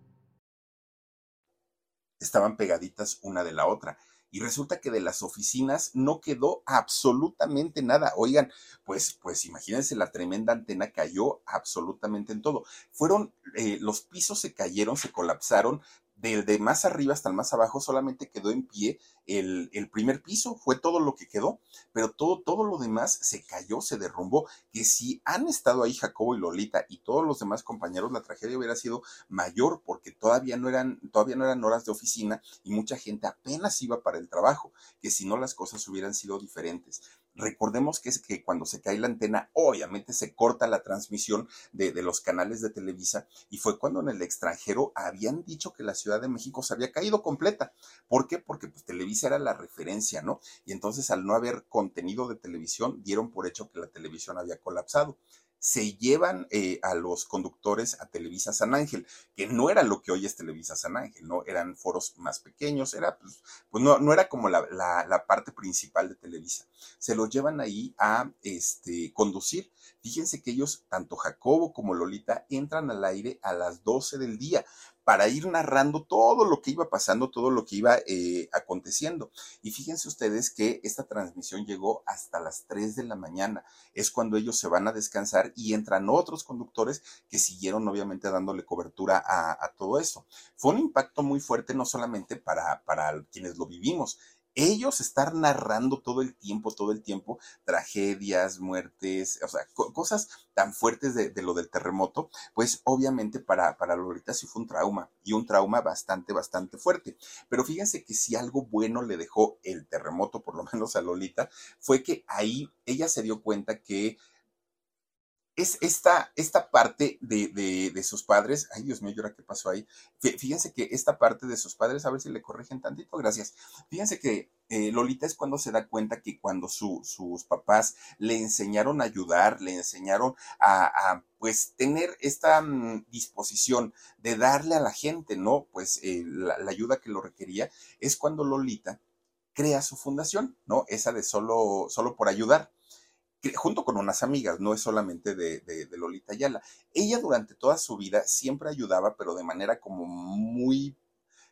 estaban pegaditas una de la otra. Y resulta que de las oficinas no quedó absolutamente nada. Oigan, pues, pues imagínense, la tremenda antena cayó absolutamente en todo. Fueron, eh, los pisos se cayeron, se colapsaron del de más arriba hasta el más abajo solamente quedó en pie el, el, primer piso, fue todo lo que quedó, pero todo, todo lo demás se cayó, se derrumbó, que si han estado ahí Jacobo y Lolita y todos los demás compañeros, la tragedia hubiera sido mayor porque todavía no eran, todavía no eran horas de oficina y mucha gente apenas iba para el trabajo, que si no las cosas hubieran sido diferentes. Recordemos que es que cuando se cae la antena, obviamente se corta la transmisión de, de, los canales de Televisa y fue cuando en el extranjero habían dicho que la Ciudad de México se había caído completa. ¿Por qué? Porque pues, Televisa era la referencia, ¿no? Y entonces al no haber contenido de televisión, dieron por hecho que la televisión había colapsado se llevan eh, a los conductores a Televisa San Ángel, que no era lo que hoy es Televisa San Ángel, ¿no? Eran foros más pequeños, era, pues, pues no, no, era como la, la, la, parte principal de Televisa. Se los llevan ahí a este, conducir. Fíjense que ellos, tanto Jacobo como Lolita, entran al aire a las 12 del día para ir narrando todo lo que iba pasando, todo lo que iba eh, aconteciendo. Y fíjense ustedes que esta transmisión llegó hasta las 3 de la mañana. Es cuando ellos se van a descansar y entran otros conductores que siguieron obviamente dándole cobertura a, a todo eso. Fue un impacto muy fuerte no solamente para, para quienes lo vivimos, ellos estar narrando todo el tiempo, todo el tiempo, tragedias, muertes, o sea, co cosas tan fuertes de, de, lo del terremoto, pues obviamente para, para Lolita sí fue un trauma y un trauma bastante, bastante fuerte. Pero fíjense que si algo bueno le dejó el terremoto, por lo menos a Lolita, fue que ahí ella se dio cuenta que es esta, esta parte de, de, sus padres, ay Dios mío, ¿ahora qué pasó ahí? Fíjense que esta parte de sus padres, a ver si le corrigen tantito, gracias. Fíjense que eh, Lolita es cuando se da cuenta que cuando su, sus papás le enseñaron a ayudar, le enseñaron a, a pues tener esta um, disposición de darle a la gente, ¿no? Pues eh, la, la ayuda que lo requería, es cuando Lolita crea su fundación, ¿no? Esa de solo, solo por ayudar junto con unas amigas, no es solamente de, de, de, Lolita Ayala. Ella durante toda su vida siempre ayudaba, pero de manera como muy,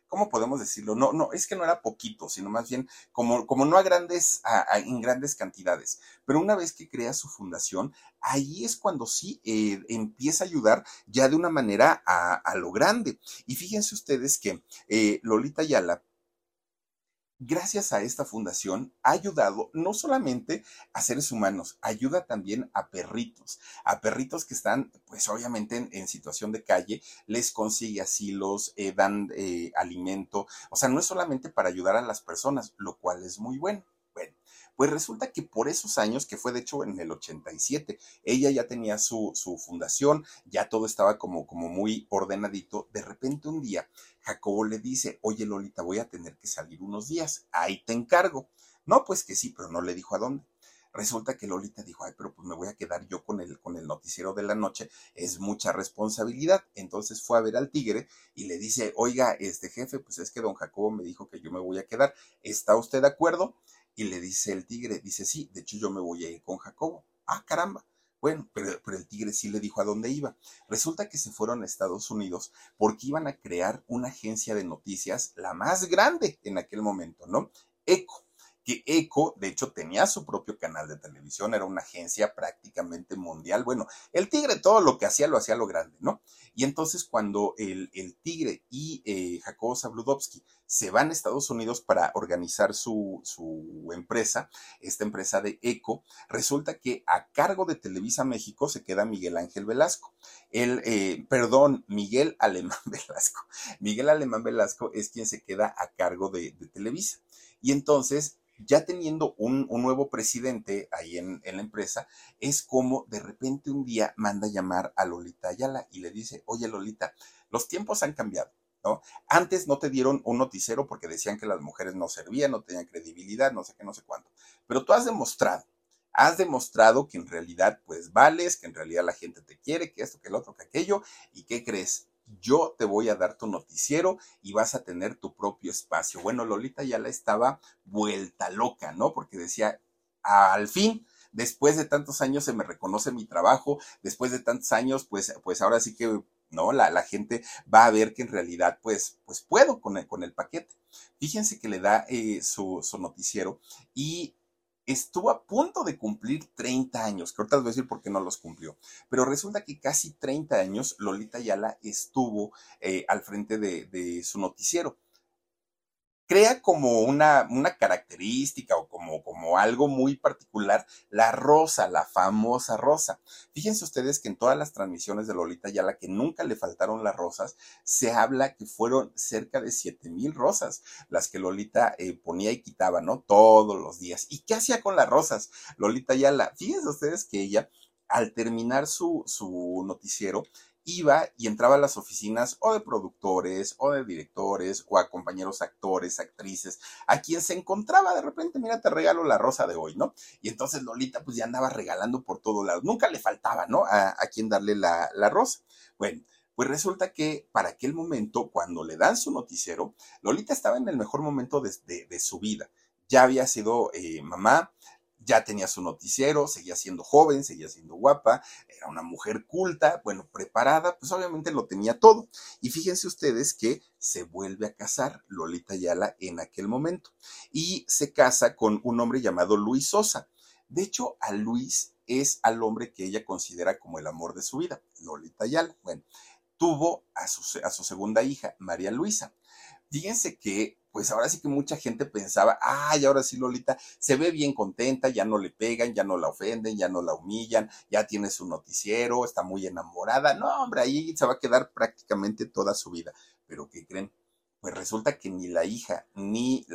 ¿cómo podemos decirlo? No, no, es que no era poquito, sino más bien como, como no a grandes, a, a, en grandes cantidades. Pero una vez que crea su fundación, ahí es cuando sí eh, empieza a ayudar ya de una manera a, a, lo grande. Y fíjense ustedes que eh, Lolita Ayala gracias a esta fundación, ha ayudado no solamente a seres humanos, ayuda también a perritos, a perritos que están, pues obviamente en, situación de calle, les consigue asilos, eh, dan eh, alimento, o sea, no es solamente para ayudar a las personas, lo cual es muy bueno. Bueno, pues resulta que por esos años, que fue de hecho en el 87, ella ya tenía su, su fundación, ya todo estaba como, como muy ordenadito, de repente un día Jacobo le dice, oye Lolita, voy a tener que salir unos días, ahí te encargo. No, pues que sí, pero no le dijo a dónde. Resulta que Lolita dijo, ay, pero pues me voy a quedar yo con el, con el noticiero de la noche, es mucha responsabilidad. Entonces fue a ver al tigre y le dice, oiga, este jefe, pues es que don Jacobo me dijo que yo me voy a quedar, ¿está usted de acuerdo? Y le dice el tigre, dice, sí, de hecho yo me voy a ir con Jacobo. Ah, caramba. Bueno, pero, el tigre sí le dijo a dónde iba. Resulta que se fueron a Estados Unidos porque iban a crear una agencia de noticias, la más grande en aquel momento, ¿no? ECO que ECO, de hecho, tenía su propio canal de televisión, era una agencia prácticamente mundial. Bueno, el Tigre todo lo que hacía lo hacía lo grande, ¿no? Y entonces cuando el, el Tigre y eh, Jacobo Zabludovsky se van a Estados Unidos para organizar su, su empresa, esta empresa de ECO, resulta que a cargo de Televisa México se queda Miguel Ángel Velasco. El, eh, perdón, Miguel Alemán Velasco. Miguel Alemán Velasco es quien se queda a cargo de, de Televisa. Y entonces ya teniendo un, nuevo presidente ahí en, en, la empresa, es como de repente un día manda llamar a Lolita Ayala y le dice, oye Lolita, los tiempos han cambiado. ¿No? Antes no te dieron un noticiero porque decían que las mujeres no servían, no tenían credibilidad, no sé qué, no sé cuánto. Pero tú has demostrado, has demostrado que en realidad pues vales, que en realidad la gente te quiere, que esto, que el otro, que aquello, y ¿qué crees? Yo te voy a dar tu noticiero y vas a tener tu propio espacio. Bueno, Lolita ya la estaba vuelta loca, ¿no? Porque decía, al fin, después de tantos años se me reconoce mi trabajo, después de tantos años, pues, pues ahora sí que, ¿no? La, la gente va a ver que en realidad, pues, pues puedo con el, con el paquete. Fíjense que le da eh, su, su noticiero y estuvo a punto de cumplir 30 años, que ahorita les voy a decir por qué no los cumplió, pero resulta que casi 30 años Lolita Ayala estuvo eh, al frente de su noticiero crea como una, una característica o como, como algo muy particular la rosa, la famosa rosa. Fíjense ustedes que en todas las transmisiones de Lolita Yala, que nunca le faltaron las rosas, se habla que fueron cerca de 7 mil rosas las que Lolita eh, ponía y quitaba, ¿no? Todos los días. ¿Y qué hacía con las rosas? Lolita Yala, fíjense ustedes que ella, al terminar su, su noticiero, iba y entraba a las oficinas o de productores o de directores o a compañeros actores, actrices, a quien se encontraba de repente, mira, te regalo la rosa de hoy, ¿no? Y entonces Lolita pues ya andaba regalando por todos lados, nunca le faltaba, ¿no? A, quien darle la, rosa. Bueno. Pues resulta que para aquel momento, cuando le dan su noticiero, Lolita estaba en el mejor momento de, su vida. Ya había sido eh, mamá, ya tenía su noticiero, seguía siendo joven, seguía siendo guapa, era una mujer culta, bueno, preparada, pues obviamente lo tenía todo. Y fíjense ustedes que se vuelve a casar Lolita Ayala en aquel momento y se casa con un hombre llamado Luis Sosa. De hecho, a Luis es al hombre que ella considera como el amor de su vida, Lolita Ayala. Bueno, tuvo a su, a su segunda hija, María Luisa. Fíjense que pues ahora sí que mucha gente pensaba, ay, ahora sí Lolita se ve bien contenta, ya no le pegan, ya no la ofenden, ya no la humillan, ya tiene su noticiero, está muy enamorada. No, hombre, ahí se va a quedar prácticamente toda su vida. Pero ¿qué creen? Pues resulta que ni la hija ni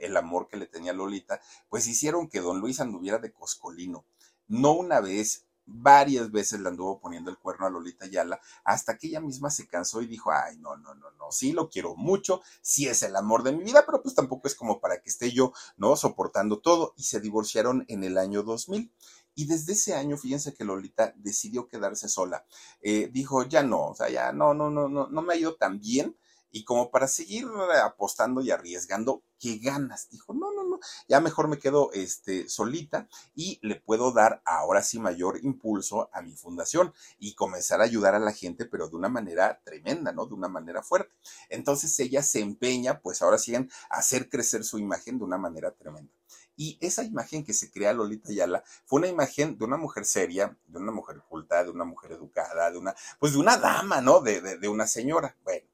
el amor que le tenía Lolita, pues hicieron que don Luis anduviera de coscolino. No una vez, varias veces le anduvo poniendo el cuerno a Lolita Yala, hasta que ella misma se cansó y dijo, ay, no, no, no, no, sí lo quiero mucho, sí es el amor de mi vida, pero pues tampoco es como para que esté yo, ¿no? Soportando todo. Y se divorciaron en el año 2000. Y desde ese año, fíjense que Lolita decidió quedarse sola. Eh, dijo, ya no, o sea, ya no, no, no, no, no me ha ido tan bien y como para seguir apostando y arriesgando, qué ganas. Dijo, no, no, no, ya mejor me quedo este, solita y le puedo dar ahora sí mayor impulso a mi fundación y comenzar a ayudar a la gente, pero de una manera tremenda, ¿no? De una manera fuerte. Entonces ella se empeña, pues ahora sí, en hacer crecer su imagen de una manera tremenda. Y esa imagen que se crea Lolita Ayala fue una imagen de una mujer seria, de una mujer culta, de una mujer educada, de una, pues de una dama, ¿no? De, de, de una señora. Bueno,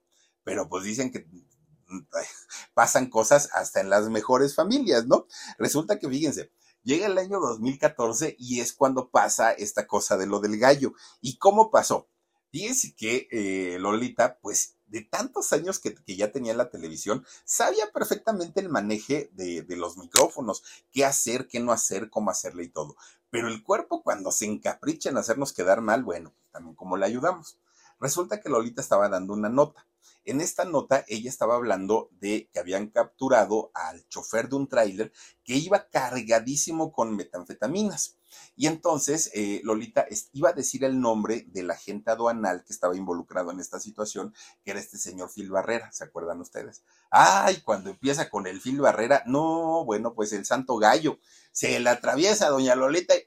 pero pues dicen que pasan cosas hasta en las mejores familias, ¿no? Resulta que, fíjense, llega el año 2014 y es cuando pasa esta cosa de lo del gallo. ¿Y cómo pasó? Fíjense que eh, Lolita, pues de tantos años que, ya tenía en la televisión, sabía perfectamente el maneje de, de, los micrófonos, qué hacer, qué no hacer, cómo hacerle y todo. Pero el cuerpo cuando se encapricha en hacernos quedar mal, bueno, pues también cómo le ayudamos. Resulta que Lolita estaba dando una nota en esta nota ella estaba hablando de que habían capturado al chofer de un tráiler que iba cargadísimo con metanfetaminas. Y entonces eh, Lolita iba a decir el nombre del agente aduanal que estaba involucrado en esta situación, que era este señor Phil Barrera, ¿se acuerdan ustedes? Ay, cuando empieza con el Phil Barrera, no, bueno, pues el santo gallo se le atraviesa doña Lolita y,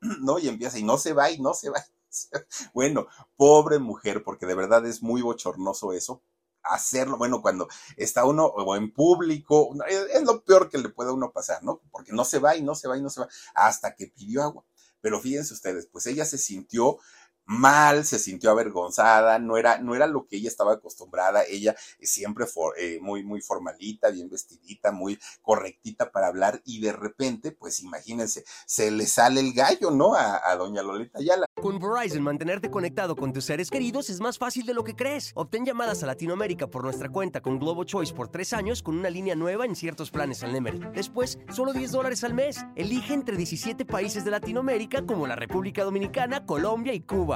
no, y empieza y no se va y no se va bueno, pobre mujer, porque de verdad es muy bochornoso eso, hacerlo, bueno, cuando está uno o en público, es, lo peor que le puede a uno pasar, ¿no? Porque no se va y no se va y no se va hasta que pidió agua. Pero fíjense ustedes, pues ella se sintió mal, se sintió avergonzada, no era, no era lo que ella estaba acostumbrada, ella siempre fue eh, muy, muy formalita, bien vestidita, muy correctita para hablar y de repente, pues imagínense, se le sale el gallo, ¿no? A, a doña Lolita Ayala. Con Verizon, mantenerte conectado con tus seres queridos es más fácil de lo que crees. Obtén llamadas a Latinoamérica por nuestra cuenta con Globo Choice por tres años con una línea nueva en ciertos planes al Nemery. Después, solo 10 dólares al mes. Elige entre 17 países de Latinoamérica como la República Dominicana, Colombia y Cuba.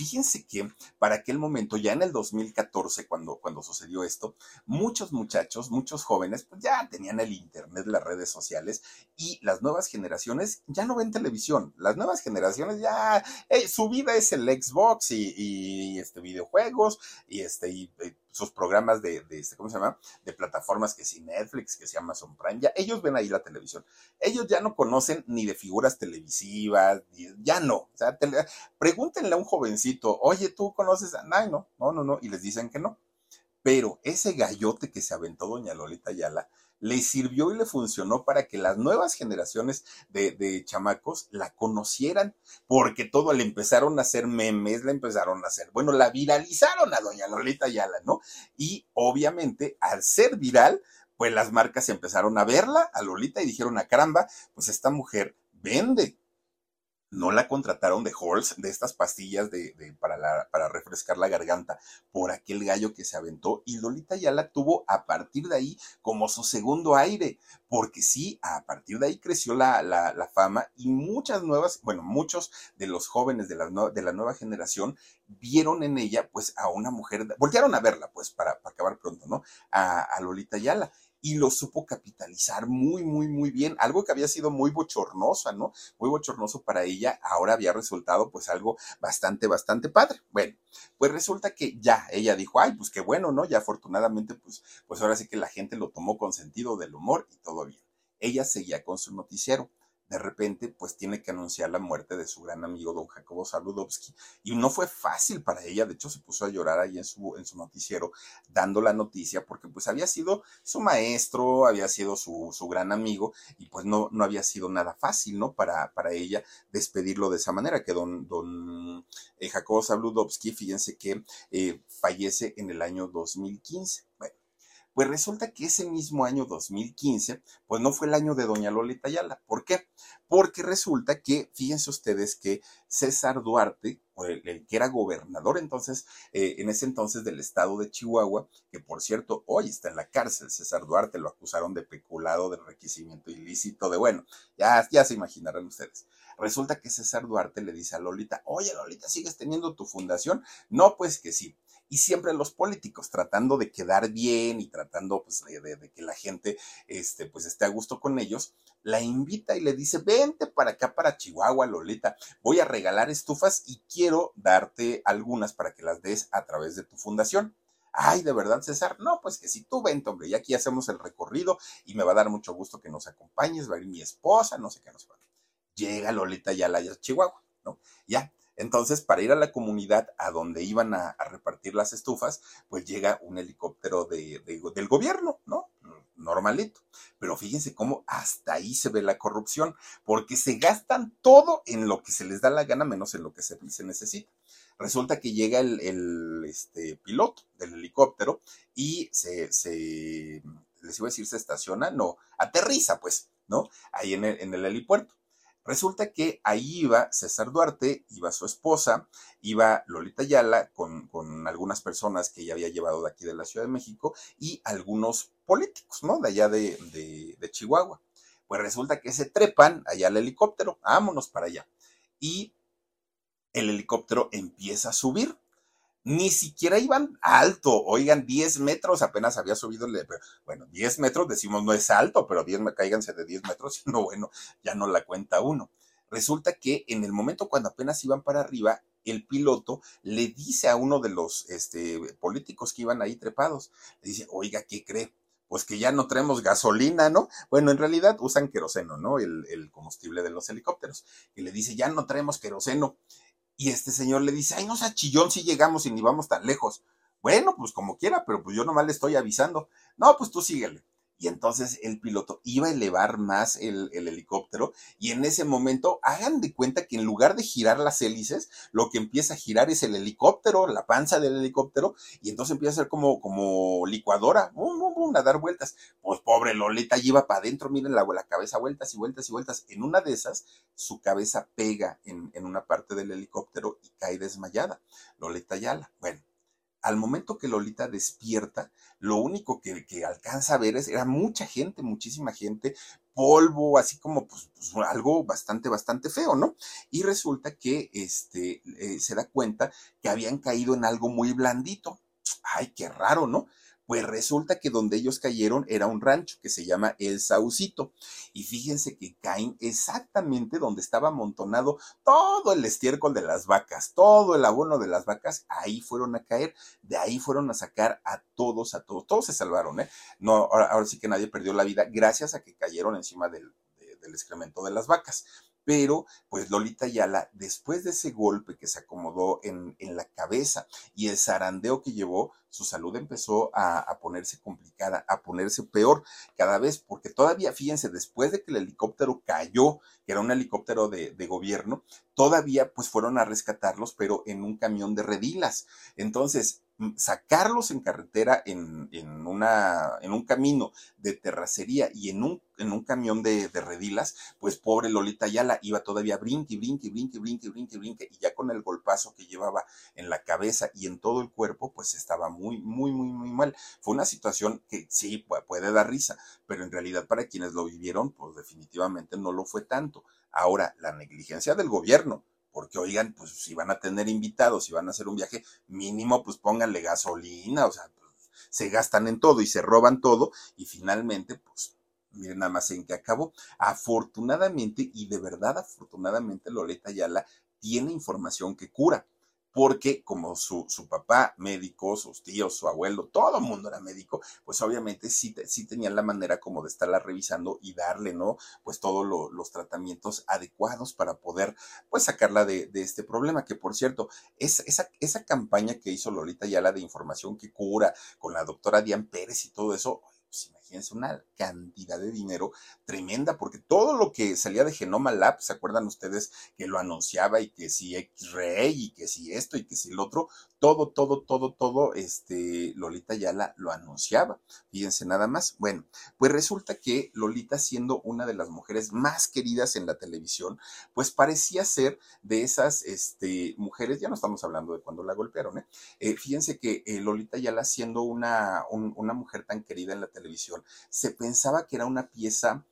Fíjense que para aquel momento, ya en el 2014, cuando, cuando sucedió esto, muchos muchachos, muchos jóvenes, pues ya tenían el Internet, las redes sociales, y las nuevas generaciones ya no ven televisión. Las nuevas generaciones ya, su vida es el Xbox y, este, videojuegos, y, este, y, sus programas de, de, este, ¿cómo se llama? De plataformas que si Netflix, que si Amazon Prime, ya ellos ven ahí la televisión. Ellos ya no conocen ni de figuras televisivas, ya no. O sea, pregúntenle a un jovencito, oye, ¿tú conoces a Nay? No, no, no, no, y les dicen que no. Pero ese gallote que se aventó doña Lolita Ayala, le sirvió y le funcionó para que las nuevas generaciones de, chamacos la conocieran, porque todo le empezaron a hacer memes, le empezaron a hacer, bueno, la viralizaron a doña Lolita Ayala, ¿no? Y obviamente al ser viral, pues las marcas empezaron a verla, a Lolita, y dijeron, a caramba, pues esta mujer vende, no la contrataron de Halls, de estas pastillas de, para, para, refrescar la garganta, por aquel gallo que se aventó. Y Lolita ya la tuvo a partir de ahí como su segundo aire, porque sí, a partir de ahí creció la, la, fama y muchas nuevas, bueno, muchos de los jóvenes de la, de la nueva generación vieron en ella pues a una mujer, voltearon a verla pues para, para acabar pronto, ¿no? A, a Lolita Yala y lo supo capitalizar muy, muy, muy bien. Algo que había sido muy bochornoso, ¿no? Muy bochornoso para ella, ahora había resultado pues algo bastante, bastante padre. Bueno, pues resulta que ya ella dijo, ay, pues qué bueno, ¿no? Ya afortunadamente, pues, pues ahora sí que la gente lo tomó con sentido del humor y todo bien. Ella seguía con su noticiero de repente pues tiene que anunciar la muerte de su gran amigo don Jacobo Saludowski y no fue fácil para ella, de hecho se puso a llorar ahí en su, en su noticiero dando la noticia porque pues había sido su maestro, había sido su, su gran amigo y pues no, no había sido nada fácil, ¿no? Para, para ella despedirlo de esa manera que don, don eh, Jacobo Saludowski, fíjense que eh, fallece en el año 2015. Pues resulta que ese mismo año 2015, pues no fue el año de doña Lolita Ayala. ¿Por qué? Porque resulta que, fíjense ustedes que César Duarte, el, que era gobernador entonces, eh, en ese entonces del estado de Chihuahua, que por cierto hoy está en la cárcel, César Duarte lo acusaron de peculado, de enriquecimiento ilícito, de bueno, ya, ya se imaginarán ustedes. Resulta que César Duarte le dice a Lolita, oye Lolita, ¿sigues teniendo tu fundación? No, pues que sí y siempre los políticos tratando de quedar bien y tratando pues, de, que la gente este, pues, esté a gusto con ellos, la invita y le dice, vente para acá, para Chihuahua, Lolita, voy a regalar estufas y quiero darte algunas para que las des a través de tu fundación. Ay, de verdad, César. No, pues que si tú vente, hombre, y aquí hacemos el recorrido y me va a dar mucho gusto que nos acompañes, va a ir mi esposa, no sé qué nos va. Llega Lolita ya a Chihuahua, ¿no? Ya, entonces, para ir a la comunidad a donde iban a, repartir las estufas, pues llega un helicóptero de, del gobierno, ¿no? Normalito. Pero fíjense cómo hasta ahí se ve la corrupción, porque se gastan todo en lo que se les da la gana, menos en lo que se, necesita. Resulta que llega el, este, piloto del helicóptero y se, les iba a decir, se estaciona, no, aterriza, pues, ¿no? Ahí en el helipuerto. Resulta que ahí iba César Duarte, iba su esposa, iba Lolita Yala con, con, algunas personas que ella había llevado de aquí de la Ciudad de México y algunos políticos, ¿no? De allá de, de, Chihuahua. Pues resulta que se trepan allá al helicóptero, vámonos para allá. Y el helicóptero empieza a subir ni siquiera iban alto, oigan, 10 metros, apenas había subido, el, bueno, 10 metros decimos no es alto, pero 10, cáiganse de 10 metros, no, bueno, ya no la cuenta uno. Resulta que en el momento cuando apenas iban para arriba, el piloto le dice a uno de los este, políticos que iban ahí trepados, le dice, oiga, ¿qué cree? Pues que ya no traemos gasolina, ¿no? Bueno, en realidad usan queroseno, ¿no? El, el combustible de los helicópteros. Y le dice, ya no traemos queroseno. Y este señor le dice, ay, no sea chillón si llegamos y ni vamos tan lejos. Bueno, pues como quiera, pero pues yo nomás le estoy avisando. No, pues tú síguele y entonces el piloto iba a elevar más el, helicóptero y en ese momento hagan de cuenta que en lugar de girar las hélices, lo que empieza a girar es el helicóptero, la panza del helicóptero y entonces empieza a ser como, como licuadora, a dar vueltas. Pues pobre Lolita lleva para adentro, miren la, la, cabeza vueltas y vueltas y vueltas. En una de esas, su cabeza pega en, en una parte del helicóptero y cae desmayada. Lolita Yala. Bueno, al momento que Lolita despierta, lo único que, alcanza a ver es, era mucha gente, muchísima gente, polvo, así como pues, pues algo bastante, bastante feo, ¿no? Y resulta que este, eh, se da cuenta que habían caído en algo muy blandito. Ay, qué raro, ¿no? Pues resulta que donde ellos cayeron era un rancho que se llama El Saucito. Y fíjense que caen exactamente donde estaba amontonado todo el estiércol de las vacas, todo el abono de las vacas, ahí fueron a caer, de ahí fueron a sacar a todos, a todos, todos se salvaron, ¿eh? No, ahora, sí que nadie perdió la vida gracias a que cayeron encima del, del excremento de las vacas pero pues Lolita Yala, después de ese golpe que se acomodó en, en la cabeza y el zarandeo que llevó, su salud empezó a, ponerse complicada, a ponerse peor cada vez, porque todavía, fíjense, después de que el helicóptero cayó, que era un helicóptero de, de gobierno, todavía pues fueron a rescatarlos, pero en un camión de redilas. Entonces, sacarlos en carretera en, en, una, en un camino de terracería y en un, en un camión de, de, redilas, pues pobre Lolita Yala iba todavía brinque, brinque, brinque, brinque, brinque, brinque, y ya con el golpazo que llevaba en la cabeza y en todo el cuerpo, pues estaba muy, muy, muy, muy mal. Fue una situación que sí puede dar risa, pero en realidad para quienes lo vivieron, pues definitivamente no lo fue tanto. Ahora, la negligencia del gobierno, porque oigan, pues si van a tener invitados, si van a hacer un viaje, mínimo pues pónganle gasolina, o sea, pues, se gastan en todo y se roban todo y finalmente pues miren nada más en qué acabó. Afortunadamente y de verdad afortunadamente Loleta Yala tiene información que cura porque como su, su, papá médico, sus tíos, su abuelo, todo el mundo era médico, pues obviamente sí, sí tenían la manera como de estarla revisando y darle, ¿no? Pues todos los tratamientos adecuados para poder, pues sacarla de, de este problema, que por cierto, es, esa, esa campaña que hizo Lolita la de información que cura con la doctora Diane Pérez y todo eso, pues imagínense una cantidad de dinero tremenda, porque todo lo que salía de Genoma Lab, ¿se acuerdan ustedes que lo anunciaba y que si X-Ray y que si esto y que si el otro? Todo, todo, todo, todo, este, Lolita Yala lo anunciaba. Fíjense nada más. Bueno, pues resulta que Lolita, siendo una de las mujeres más queridas en la televisión, pues parecía ser de esas, este, mujeres, ya no estamos hablando de cuando la golpearon, ¿eh? eh fíjense que eh, Lolita Yala, siendo una, una mujer tan querida en la televisión, se pensaba que era una pieza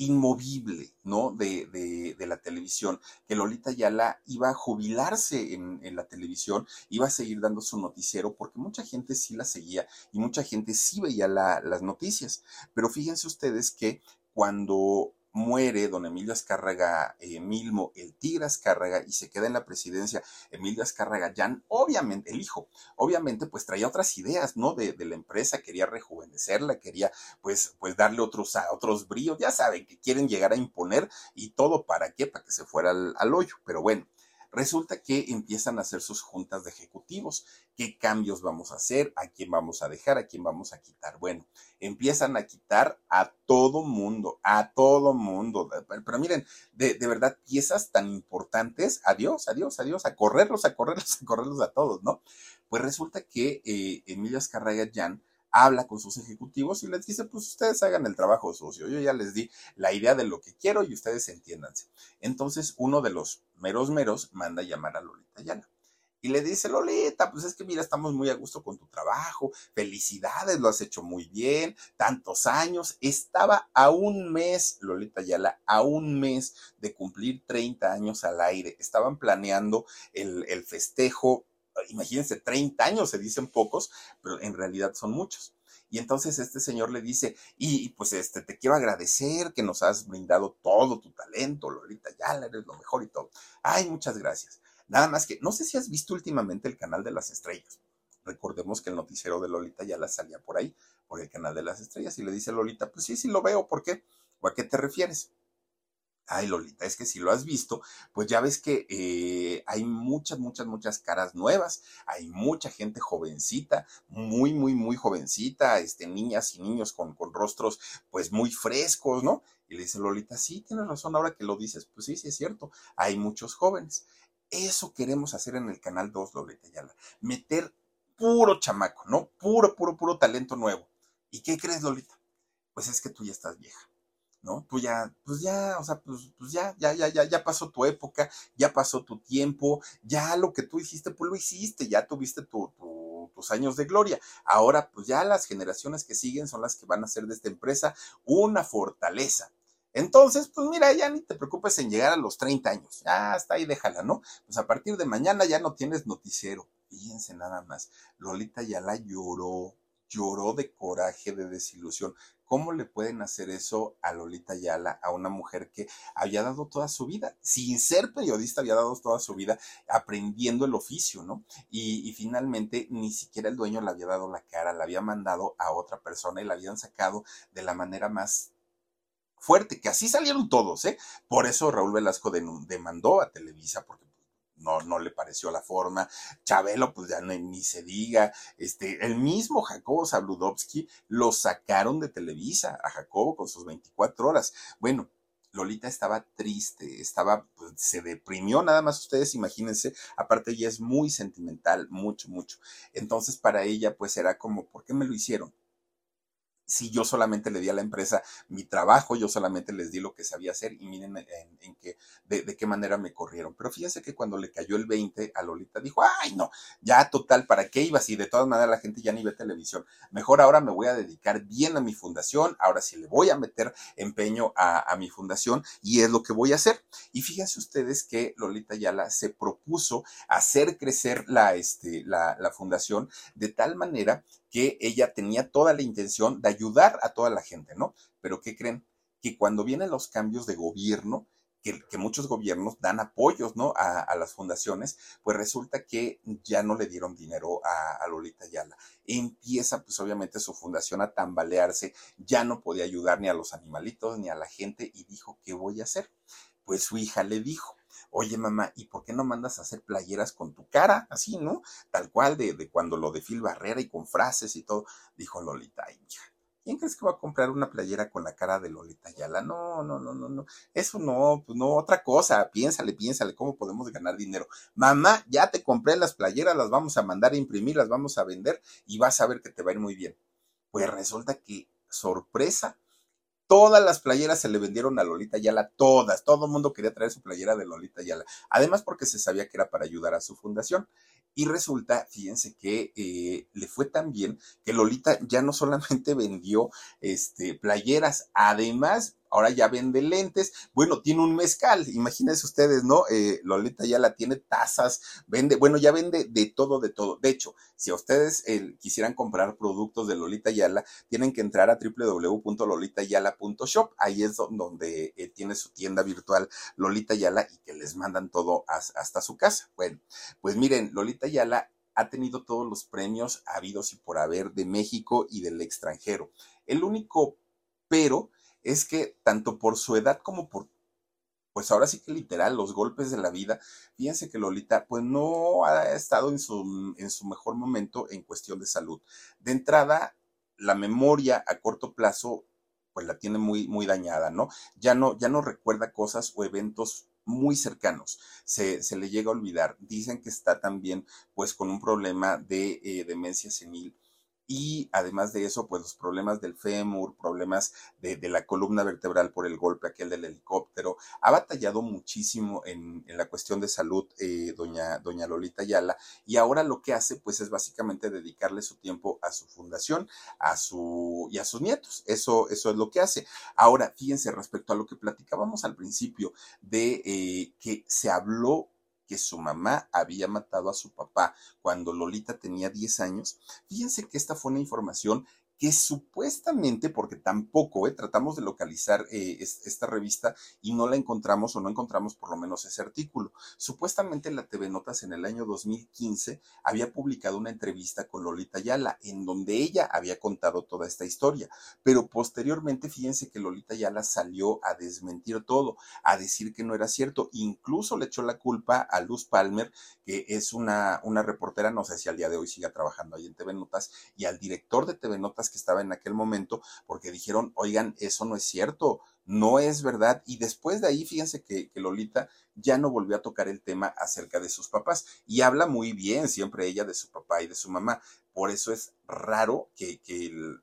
inmovible, ¿no? De, de, la televisión, que Lolita Yala iba a jubilarse en, la televisión, iba a seguir dando su noticiero, porque mucha gente sí la seguía y mucha gente sí veía la, las noticias. Pero fíjense ustedes que cuando muere don Emilio Azcárraga eh, Milmo, el Tigre Azcárraga, y se queda en la presidencia Emilio Azcárraga Jan, obviamente, el hijo, obviamente, pues traía otras ideas, ¿no? De, de la empresa, quería rejuvenecerla, quería, pues, pues darle otros, otros brillos, ya saben, que quieren llegar a imponer y todo para qué, para que se fuera al, al hoyo, pero bueno. Resulta que empiezan a hacer sus juntas de ejecutivos. ¿Qué cambios vamos a hacer? ¿A quién vamos a dejar? ¿A quién vamos a quitar? Bueno, empiezan a quitar a todo mundo, a todo mundo. Pero, miren, de, verdad, piezas tan importantes, adiós, adiós, adiós, a correrlos, a correrlos, a correrlos a todos, ¿no? Pues resulta que eh, Emilia Escarraga Jan habla con sus ejecutivos y les dice, pues ustedes hagan el trabajo sucio, yo ya les di la idea de lo que quiero y ustedes entiéndanse. Entonces uno de los meros meros manda llamar a Lolita Yana. Y le dice, Lolita, pues es que mira, estamos muy a gusto con tu trabajo, felicidades, lo has hecho muy bien, tantos años. Estaba a un mes, Lolita Yala, a un mes de cumplir 30 años al aire. Estaban planeando el, el festejo imagínense, 30 años, se dicen pocos, pero en realidad son muchos. Y entonces este señor le dice, y, pues este, te quiero agradecer que nos has brindado todo tu talento, Lolita ya eres lo mejor y todo. Ay, muchas gracias. Nada más que, no sé si has visto últimamente el canal de las estrellas. Recordemos que el noticiero de Lolita ya la salía por ahí, por el canal de las estrellas, y le dice Lolita, pues sí, sí lo veo, ¿por qué? ¿O a qué te refieres? Ay, Lolita, es que si lo has visto, pues ya ves que eh, hay muchas, muchas, muchas caras nuevas, hay mucha gente jovencita, muy, muy, muy jovencita, este, niñas y niños con, con rostros pues muy frescos, ¿no? Y le dice Lolita, sí, tienes razón ahora que lo dices, pues sí, sí es cierto, hay muchos jóvenes. Eso queremos hacer en el canal 2, Lolita Yala, meter puro chamaco, ¿no? Puro, puro, puro talento nuevo. ¿Y qué crees, Lolita? Pues es que tú ya estás vieja ¿no? Tú ya, pues ya, o sea, pues, pues ya, ya, ya, ya, ya pasó tu época, ya pasó tu tiempo, ya lo que tú hiciste, pues lo hiciste, ya tuviste tu, tus años de gloria. Ahora, pues ya las generaciones que siguen son las que van a hacer de esta empresa una fortaleza. Entonces, pues mira, ya ni te preocupes en llegar a los 30 años, ya está ahí, déjala, ¿no? Pues a partir de mañana ya no tienes noticiero. Fíjense nada más, Lolita Yala lloró, lloró de coraje, de desilusión. ¿Cómo le pueden hacer eso a Lolita Yala, a una mujer que había dado toda su vida, sin ser periodista, había dado toda su vida aprendiendo el oficio, ¿no? Y, y finalmente ni siquiera el dueño le había dado la cara, la había mandado a otra persona y la habían sacado de la manera más fuerte, que así salieron todos, ¿eh? Por eso Raúl Velasco demandó a Televisa, porque no, no le pareció la forma. Chabelo, pues ya ni se diga. Este, el mismo Jacobo Zabludovsky lo sacaron de Televisa a Jacobo con sus 24 horas. Bueno, Lolita estaba triste, estaba, pues, se deprimió, nada más ustedes imagínense, aparte ella es muy sentimental, mucho, mucho. Entonces para ella pues era como, ¿por qué me lo hicieron? Si yo solamente le di a la empresa mi trabajo, yo solamente les di lo que sabía hacer y miren en, qué, de, qué manera me corrieron. Pero fíjense que cuando le cayó el 20 a Lolita dijo, ay no, ya total, ¿para qué iba? Si de todas maneras la gente ya ni ve televisión. Mejor ahora me voy a dedicar bien a mi fundación, ahora sí le voy a meter empeño a, a mi fundación y es lo que voy a hacer. Y fíjense ustedes que Lolita Yala se propuso hacer crecer la, este, la, la fundación de tal manera que ella tenía toda la intención de ayudar a toda la gente, ¿no? Pero ¿qué creen? Que cuando vienen los cambios de gobierno, que, muchos gobiernos dan apoyos, ¿no? A, las fundaciones, pues resulta que ya no le dieron dinero a, a Lolita Ayala. Empieza, pues obviamente, su fundación a tambalearse, ya no podía ayudar ni a los animalitos ni a la gente y dijo, ¿qué voy a hacer? Pues su hija le dijo, oye mamá, ¿y por qué no mandas a hacer playeras con tu cara? Así, ¿no? Tal cual de, de cuando lo de Phil Barrera y con frases y todo. Dijo Lolita, ¿quién crees que va a comprar una playera con la cara de Lolita Yala? No, no, no, no, no. Eso no, pues no, otra cosa. Piénsale, piénsale, ¿cómo podemos ganar dinero? Mamá, ya te compré las playeras, las vamos a mandar a imprimir, las vamos a vender y vas a ver que te va a ir muy bien. Pues resulta que, sorpresa, Todas las playeras se le vendieron a Lolita Yala, todas. Todo el mundo quería traer su playera de Lolita Yala. Además, porque se sabía que era para ayudar a su fundación. Y resulta, fíjense que eh, le fue tan bien que Lolita ya no solamente vendió este, playeras, además ahora ya vende lentes, bueno, tiene un mezcal, imagínense ustedes, ¿no? Eh, Lolita ya la tiene tazas, vende, bueno, ya vende de todo, de todo. De hecho, si a ustedes eh, quisieran comprar productos de Lolita Yala, tienen que entrar a www.lolitayala.shop, ahí es donde eh, tiene su tienda virtual Lolita Yala y que les mandan todo hasta su casa. Bueno, pues miren, Lolita Yala ha tenido todos los premios habidos y por haber de México y del extranjero. El único pero es que tanto por su edad como por, pues ahora sí que literal, los golpes de la vida, fíjense que Lolita pues no ha estado en su, en su mejor momento en cuestión de salud. De entrada, la memoria a corto plazo pues la tiene muy, muy dañada, ¿no? Ya no, ya no recuerda cosas o eventos muy cercanos. Se, se, le llega a olvidar. Dicen que está también pues con un problema de eh, demencia senil y además de eso, pues los problemas del fémur, problemas de, la columna vertebral por el golpe aquel del helicóptero. Ha batallado muchísimo en, la cuestión de salud eh, doña, doña Lolita Ayala y ahora lo que hace pues es básicamente dedicarle su tiempo a su fundación a su, y a sus nietos. Eso, eso es lo que hace. Ahora, fíjense respecto a lo que platicábamos al principio de eh, que se habló que su mamá había matado a su papá cuando Lolita tenía 10 años. Fíjense que esta fue una información que supuestamente, porque tampoco eh, tratamos de localizar eh, esta revista y no la encontramos o no encontramos por lo menos ese artículo. Supuestamente la TV Notas en el año 2015 había publicado una entrevista con Lolita Yala en donde ella había contado toda esta historia, pero posteriormente fíjense que Lolita Yala salió a desmentir todo, a decir que no era cierto, incluso le echó la culpa a Luz Palmer, que es una, una reportera, no sé si al día de hoy siga trabajando ahí en TV Notas, y al director de TV Notas que estaba en aquel momento, porque dijeron, oigan, eso no es cierto, no es verdad. Y después de ahí, fíjense que, Lolita ya no volvió a tocar el tema acerca de sus papás y habla muy bien siempre ella de su papá y de su mamá. Por eso es raro que,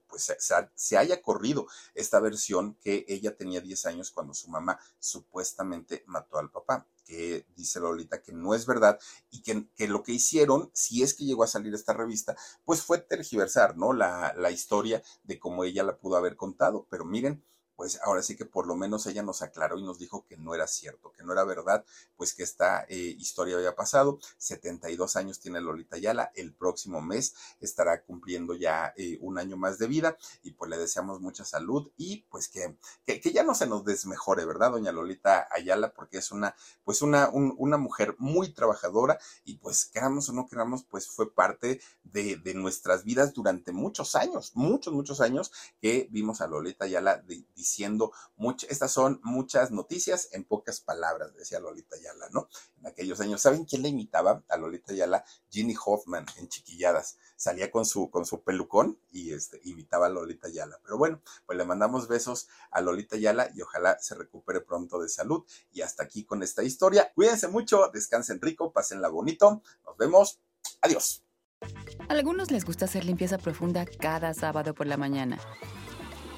pues, se, se, haya corrido esta versión que ella tenía 10 años cuando su mamá supuestamente mató al papá que dice Lolita que no es verdad y que, que, lo que hicieron, si es que llegó a salir esta revista, pues fue tergiversar, ¿no? La, la historia de cómo ella la pudo haber contado. Pero miren, pues ahora sí que por lo menos ella nos aclaró y nos dijo que no era cierto, que no era verdad, pues que esta eh, historia había pasado. 72 años tiene Lolita Yala, el próximo mes estará cumpliendo ya eh, un año más de vida y pues le deseamos mucha salud y pues que, que, ya no se nos desmejore, ¿verdad, doña Lolita Ayala? Porque es una, pues una, una mujer muy trabajadora y pues queramos o no queramos, pues fue parte de, de nuestras vidas durante muchos años, muchos, muchos años que vimos a Lolita Ayala diciendo, mucho, estas son muchas noticias en pocas palabras, decía Lolita Ayala, ¿no? En aquellos años. ¿Saben quién le imitaba a Lolita Ayala? Ginny Hoffman en Chiquilladas. Salía con su, con su pelucón y este, imitaba a Lolita Ayala. Pero bueno, pues le mandamos besos a Lolita Ayala y ojalá se recupere pronto de salud. Y hasta aquí con esta historia. Cuídense mucho, descansen rico, pásenla bonito. Nos vemos. Adiós. A algunos les gusta hacer limpieza profunda cada sábado por la mañana.